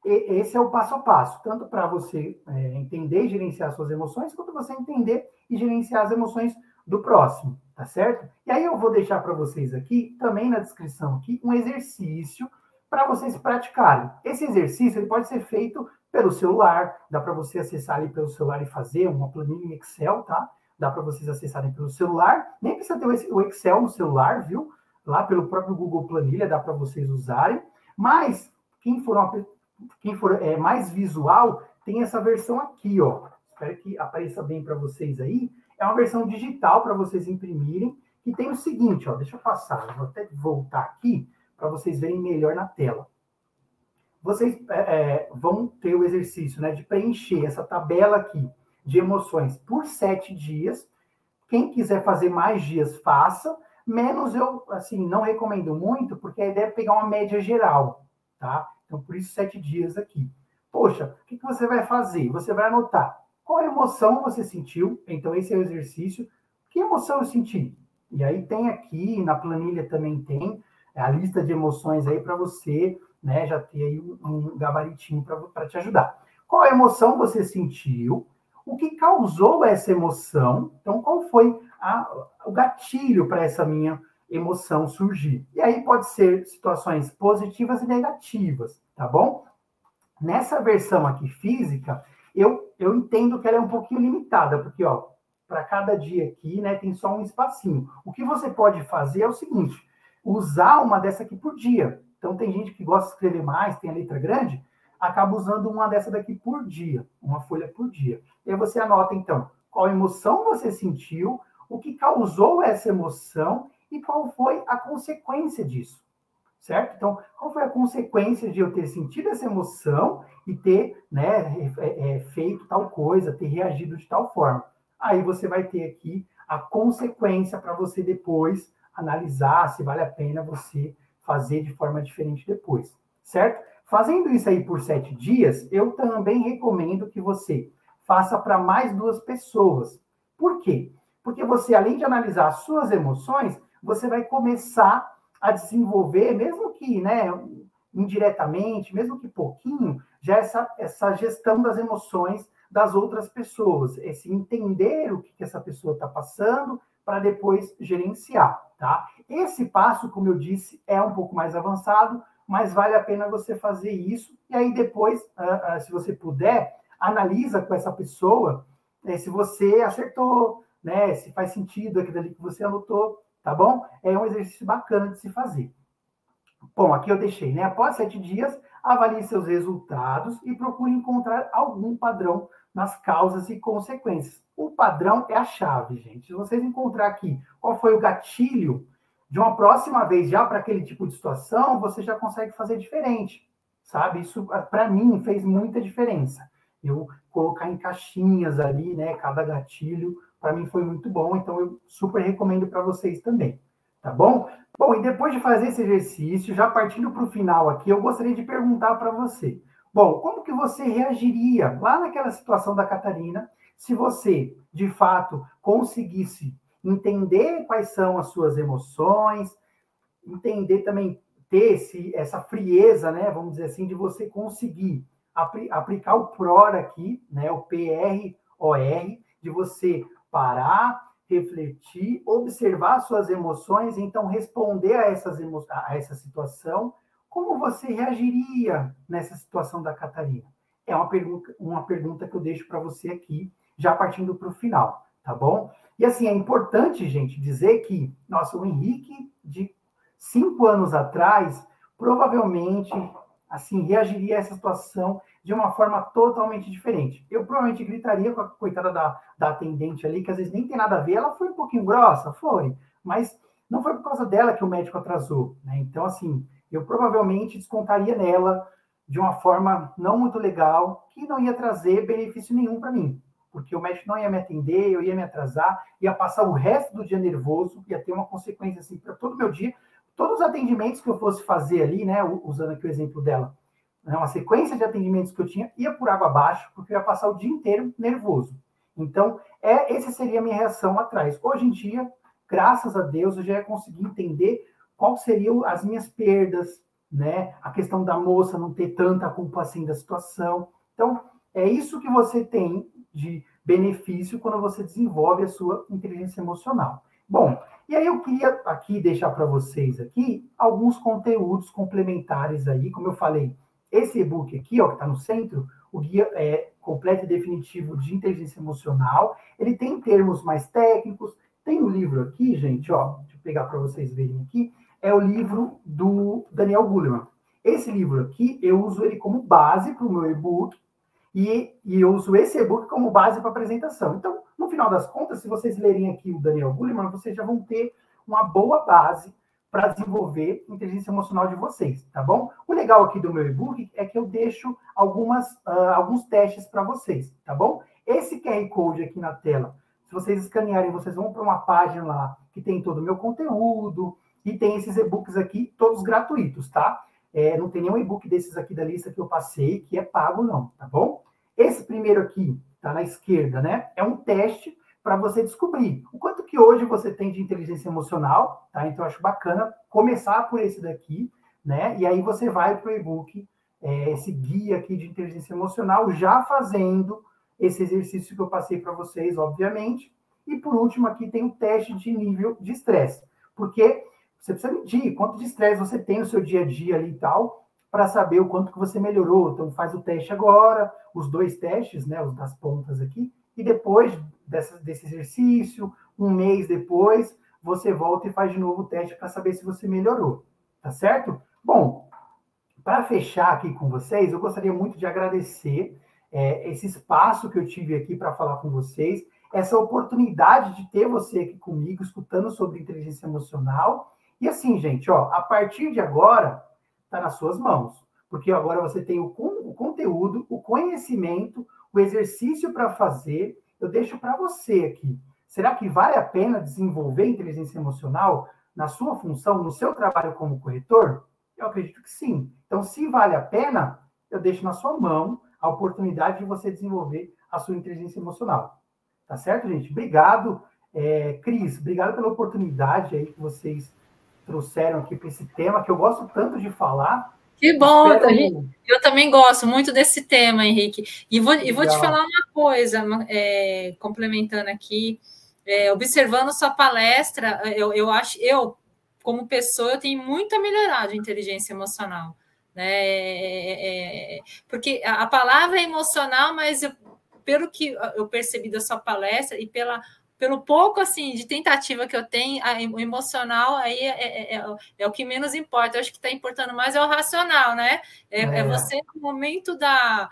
esse é o passo a passo, tanto para você é, entender e gerenciar suas emoções, quanto você entender e gerenciar as emoções do próximo, tá certo? E aí eu vou deixar para vocês aqui, também na descrição aqui, um exercício para vocês praticarem. Esse exercício ele pode ser feito pelo celular, dá para você acessar ali pelo celular e fazer uma planilha em Excel, tá? Dá para vocês acessarem pelo celular, nem precisa ter o Excel no celular, viu? Lá pelo próprio Google Planilha dá para vocês usarem, mas quem for, uma, quem for é, mais visual, tem essa versão aqui, ó. Espero que apareça bem para vocês aí. É uma versão digital para vocês imprimirem, que tem o seguinte, ó. Deixa eu passar, eu vou até voltar aqui para vocês verem melhor na tela vocês é, é, vão ter o exercício né, de preencher essa tabela aqui de emoções por sete dias. Quem quiser fazer mais dias, faça. Menos eu, assim, não recomendo muito, porque a ideia é pegar uma média geral, tá? Então, por isso, sete dias aqui. Poxa, o que, que você vai fazer? Você vai anotar qual emoção você sentiu. Então, esse é o exercício. Que emoção eu senti? E aí tem aqui, na planilha também tem a lista de emoções aí para você né, já ter aí um, um gabaritinho para te ajudar. Qual emoção você sentiu? O que causou essa emoção? Então, qual foi a, o gatilho para essa minha emoção surgir? E aí pode ser situações positivas e negativas, tá bom? Nessa versão aqui física, eu, eu entendo que ela é um pouquinho limitada, porque, ó, para cada dia aqui, né, tem só um espacinho. O que você pode fazer é o seguinte: usar uma dessa aqui por dia. Então, tem gente que gosta de escrever mais, tem a letra grande, acaba usando uma dessa daqui por dia, uma folha por dia. E aí você anota, então, qual emoção você sentiu, o que causou essa emoção e qual foi a consequência disso. Certo? Então, qual foi a consequência de eu ter sentido essa emoção e ter né, é, é, feito tal coisa, ter reagido de tal forma? Aí você vai ter aqui a consequência para você depois analisar se vale a pena você fazer de forma diferente depois, certo? Fazendo isso aí por sete dias, eu também recomendo que você faça para mais duas pessoas. Por quê? Porque você, além de analisar as suas emoções, você vai começar a desenvolver, mesmo que né, indiretamente, mesmo que pouquinho, já essa, essa gestão das emoções das outras pessoas, esse entender o que, que essa pessoa está passando para depois gerenciar, tá? Esse passo, como eu disse, é um pouco mais avançado, mas vale a pena você fazer isso. E aí depois, uh, uh, se você puder, analisa com essa pessoa né, se você acertou, né? Se faz sentido aquilo ali que você anotou, tá bom? É um exercício bacana de se fazer. Bom, aqui eu deixei, né? Após sete dias, avalie seus resultados e procure encontrar algum padrão nas causas e consequências. O padrão é a chave, gente. Se vocês encontrar aqui qual foi o gatilho, de uma próxima vez, já para aquele tipo de situação, você já consegue fazer diferente, sabe? Isso, para mim, fez muita diferença. Eu colocar em caixinhas ali, né, cada gatilho, para mim foi muito bom, então eu super recomendo para vocês também, tá bom? Bom, e depois de fazer esse exercício, já partindo para o final aqui, eu gostaria de perguntar para você. Bom, como que você reagiria lá naquela situação da Catarina se você, de fato, conseguisse entender quais são as suas emoções, entender também ter esse, essa frieza, né, vamos dizer assim, de você conseguir apl aplicar o PROR aqui, né, o P-R-O-R, de você parar, refletir, observar suas emoções, então responder a, essas emo a essa situação. Como você reagiria nessa situação da Catarina? É uma pergunta, uma pergunta que eu deixo para você aqui, já partindo para o final, tá bom? E assim, é importante, gente, dizer que, nossa, o Henrique, de cinco anos atrás, provavelmente, assim, reagiria a essa situação de uma forma totalmente diferente. Eu provavelmente gritaria com a coitada da, da atendente ali, que às vezes nem tem nada a ver, ela foi um pouquinho grossa, foi, mas não foi por causa dela que o médico atrasou, né? Então, assim, eu provavelmente descontaria nela de uma forma não muito legal, que não ia trazer benefício nenhum para mim, porque o médico não ia me atender, eu ia me atrasar, ia passar o resto do dia nervoso, ia ter uma consequência assim para todo o meu dia. Todos os atendimentos que eu fosse fazer ali, né, usando aqui o exemplo dela, né, uma sequência de atendimentos que eu tinha, ia por água abaixo, porque eu ia passar o dia inteiro nervoso. Então, é, essa seria a minha reação atrás. Hoje em dia, graças a Deus, eu já ia conseguir entender quais seriam as minhas perdas, né? A questão da moça não ter tanta culpa assim da situação. Então, é isso que você tem de benefício quando você desenvolve a sua inteligência emocional. Bom, e aí eu queria aqui deixar para vocês aqui alguns conteúdos complementares aí, como eu falei, esse e-book aqui, ó, que está no centro, o guia é completo e definitivo de inteligência emocional, ele tem termos mais técnicos, tem um livro aqui, gente, ó, deixa eu pegar para vocês verem aqui, é o livro do Daniel Goleman. Esse livro aqui, eu uso ele como base para o meu e-book e, e, eu uso esse e-book como base para apresentação. Então, no final das contas, se vocês lerem aqui o Daniel Goleman, vocês já vão ter uma boa base para desenvolver a inteligência emocional de vocês, tá bom? O legal aqui do meu e-book é que eu deixo algumas, uh, alguns testes para vocês, tá bom? Esse QR Code aqui na tela, se vocês escanearem, vocês vão para uma página lá que tem todo o meu conteúdo, e tem esses e-books aqui, todos gratuitos, tá? É, não tem nenhum e-book desses aqui da lista que eu passei que é pago, não, tá bom? Esse primeiro aqui, tá na esquerda, né? É um teste para você descobrir o quanto que hoje você tem de inteligência emocional, tá? Então, acho bacana começar por esse daqui, né? E aí você vai para o e-book, é, esse guia aqui de inteligência emocional, já fazendo esse exercício que eu passei para vocês, obviamente. E por último, aqui tem o teste de nível de estresse, porque você precisa medir quanto de estresse você tem no seu dia a dia ali e tal, para saber o quanto que você melhorou. Então faz o teste agora, os dois testes, né, os das pontas aqui, e depois dessa, desse exercício, um mês depois, você volta e faz de novo o teste para saber se você melhorou. Tá certo? Bom, para fechar aqui com vocês, eu gostaria muito de agradecer é, esse espaço que eu tive aqui para falar com vocês, essa oportunidade de ter você aqui comigo, escutando sobre inteligência emocional e assim, gente, ó, a partir de agora, está nas suas mãos. Porque agora você tem o, o conteúdo, o conhecimento, o exercício para fazer. Eu deixo para você aqui. Será que vale a pena desenvolver inteligência emocional na sua função, no seu trabalho como corretor? Eu acredito que sim. Então, se vale a pena, eu deixo na sua mão a oportunidade de você desenvolver a sua inteligência emocional. Tá certo, gente? Obrigado, é, Cris. Obrigado pela oportunidade aí que vocês trouxeram aqui para esse tema, que eu gosto tanto de falar. Que bom, Espero... eu também gosto muito desse tema, Henrique. E vou, e vou te falar uma coisa, é, complementando aqui, é, observando sua palestra, eu, eu acho, eu, como pessoa, eu tenho muito a melhorar de inteligência emocional. Né? É, é, é porque a, a palavra é emocional, mas eu, pelo que eu percebi da sua palestra e pela pelo pouco assim de tentativa que eu tenho, a, o emocional aí é, é, é, é, o que menos importa. Eu acho que está importando mais é o racional, né? É, é, é. você no momento da,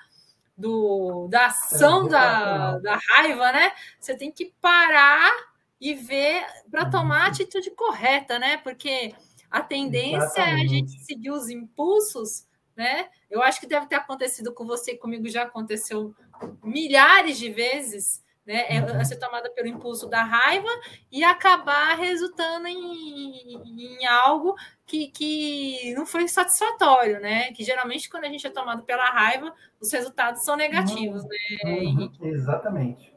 do, da ação da, da raiva, né? Você tem que parar e ver para uhum. tomar a atitude correta, né? Porque a tendência é a gente seguir os impulsos, né? Eu acho que deve ter acontecido com você, comigo já aconteceu milhares de vezes né? É, ser tomada pelo impulso da raiva e acabar resultando em, em algo que, que não foi satisfatório, né? Que geralmente, quando a gente é tomado pela raiva, os resultados são negativos, uhum. né, uhum. Exatamente.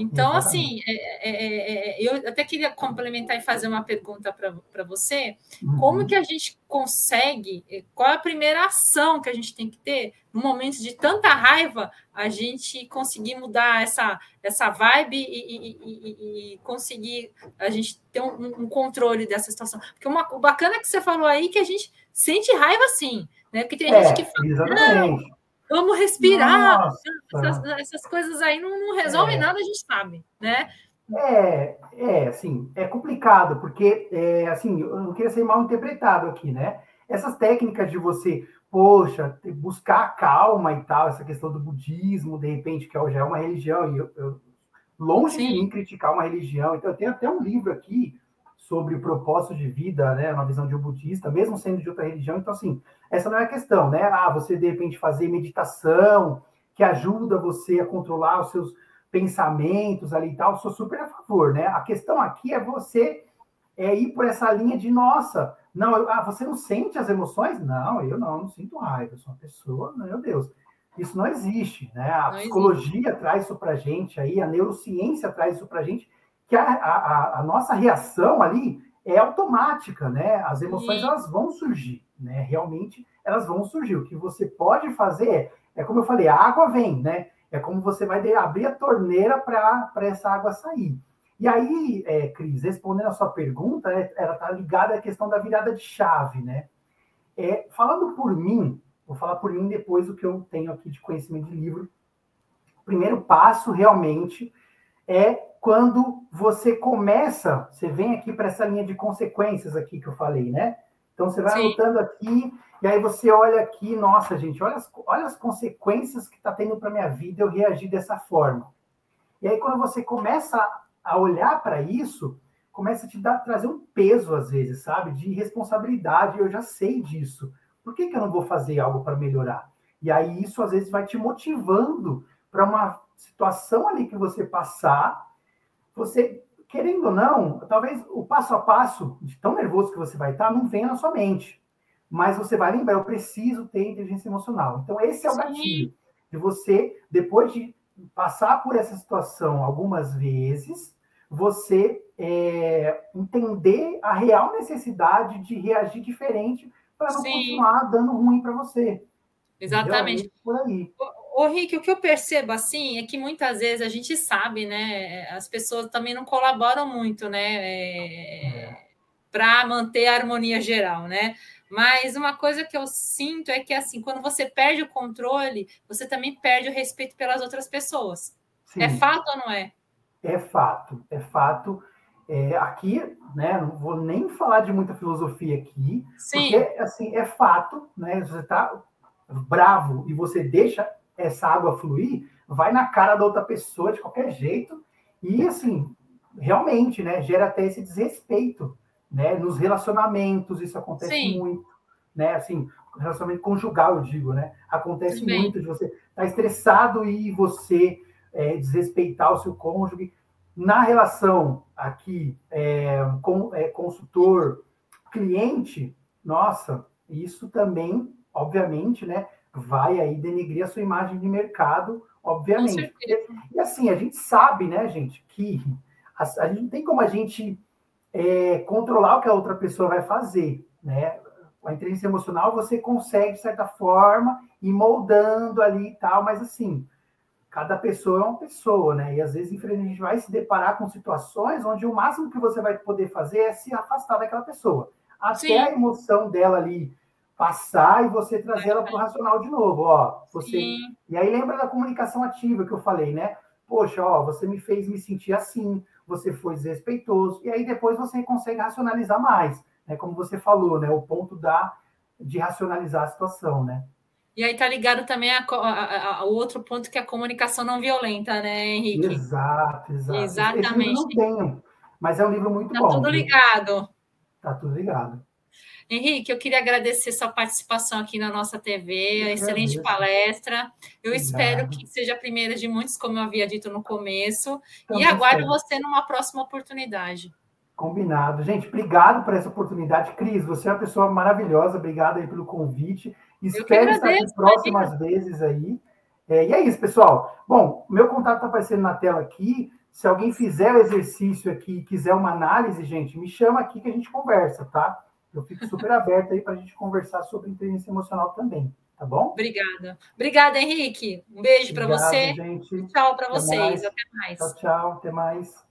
Então, assim, é, é, é, eu até queria complementar e fazer uma pergunta para você. Uhum. Como que a gente consegue, qual é a primeira ação que a gente tem que ter no momento de tanta raiva, a gente conseguir mudar essa, essa vibe e, e, e, e conseguir a gente ter um, um, controle dessa situação? Porque uma, o bacana que você falou aí é que a gente sente raiva sim, né? Porque tem gente que fala, exatamente. não, Vamos respirar. Essas, essas, coisas aí não, não resolvem é. nada, a gente sabe, né? É, é, assim, é complicado, porque, é, assim, eu não queria ser mal interpretado aqui, né? Essas técnicas de você, poxa, buscar a calma e tal, essa questão do budismo, de repente, que já é uma religião, e eu, eu longe Sim. de mim criticar uma religião, então eu tenho até um livro aqui sobre o propósito de vida, né, uma visão de um budista, mesmo sendo de outra religião. Então, assim, essa não é a questão, né? Ah, você de repente fazer meditação, que ajuda você a controlar os seus pensamentos ali e tal, sou super a favor, né? A questão aqui é você é, ir por essa linha de, nossa, não, eu, ah, você não sente as emoções? Não, eu não, não sinto raiva, eu sou uma pessoa, meu Deus. Isso não existe, né? A não psicologia existe. traz isso pra gente aí, a neurociência traz isso pra gente, que a, a, a nossa reação ali é automática, né? As emoções elas vão surgir, né? Realmente elas vão surgir. O que você pode fazer é, é como eu falei, a água vem, né? É como você vai abrir a torneira para essa água sair. E aí, é, Cris, respondendo a sua pergunta, é, ela está ligada à questão da virada de chave, né? É, falando por mim, vou falar por mim depois o que eu tenho aqui de conhecimento de livro. O primeiro passo realmente é quando você começa, você vem aqui para essa linha de consequências aqui que eu falei, né? Então você vai Sim. anotando aqui, e aí você olha aqui, nossa, gente, olha as, olha as consequências que está tendo para minha vida eu reagir dessa forma. E aí, quando você começa a olhar para isso, começa a te dar, trazer um peso, às vezes, sabe? De responsabilidade. Eu já sei disso. Por que, que eu não vou fazer algo para melhorar? E aí, isso, às vezes, vai te motivando para uma situação ali que você passar você, querendo ou não, talvez o passo a passo, de tão nervoso que você vai estar, não venha na sua mente. Mas você vai lembrar, eu preciso ter inteligência emocional. Então, esse é o Sim. gatilho. De você, depois de passar por essa situação algumas vezes, você é, entender a real necessidade de reagir diferente para não Sim. continuar dando ruim para você. Exatamente. É por aí. Ô, Rick, o que eu percebo assim é que muitas vezes a gente sabe, né? As pessoas também não colaboram muito, né? É, é. Para manter a harmonia geral, né? Mas uma coisa que eu sinto é que assim, quando você perde o controle, você também perde o respeito pelas outras pessoas. É Sim. É fato ou não é? É fato, é fato. É, aqui, né? Não vou nem falar de muita filosofia aqui, Sim. porque assim é fato, né? Você está bravo e você deixa essa água fluir, vai na cara da outra pessoa de qualquer jeito. E, assim, realmente, né, gera até esse desrespeito, né? Nos relacionamentos, isso acontece Sim. muito, né? Assim, relacionamento conjugal, eu digo, né? Acontece muito de você estar tá estressado e você é, desrespeitar o seu cônjuge. Na relação aqui é, com é, consultor cliente, nossa, isso também, obviamente, né? Vai aí denegrir a sua imagem de mercado, obviamente. E, assim, a gente sabe, né, gente, que a, a gente não tem como a gente é, controlar o que a outra pessoa vai fazer, né? A inteligência emocional você consegue, de certa forma, ir moldando ali e tal, mas assim, cada pessoa é uma pessoa, né? E às vezes, infelizmente, a gente vai se deparar com situações onde o máximo que você vai poder fazer é se afastar daquela pessoa. Até Sim. a emoção dela ali passar e você trazer ela para o racional de novo, ó. Você Sim. e aí lembra da comunicação ativa que eu falei, né? Poxa, ó, você me fez me sentir assim, você foi desrespeitoso e aí depois você consegue racionalizar mais, né? Como você falou, né? O ponto da de racionalizar a situação, né? E aí tá ligado também ao outro ponto que é a comunicação não violenta, né, Henrique? Exato, exato. Exatamente. Não tenho, mas é um livro muito tá bom. Tá tudo ligado. Viu? Tá tudo ligado. Henrique, eu queria agradecer sua participação aqui na nossa TV, a excelente palestra. Eu espero que seja a primeira de muitos, como eu havia dito no começo, Também e aguardo você numa próxima oportunidade. Combinado. Gente, obrigado por essa oportunidade. Cris, você é uma pessoa maravilhosa, obrigado aí pelo convite. Espero estar aqui próximas vezes aí. É, e é isso, pessoal. Bom, meu contato está aparecendo na tela aqui. Se alguém fizer o exercício aqui e quiser uma análise, gente, me chama aqui que a gente conversa, tá? Eu fico super aberto aí para a gente conversar sobre inteligência emocional também, tá bom? Obrigada. Obrigada, Henrique. Um beijo para você. Gente. Tchau para vocês. Mais. Até mais. Tchau, tchau. Até mais.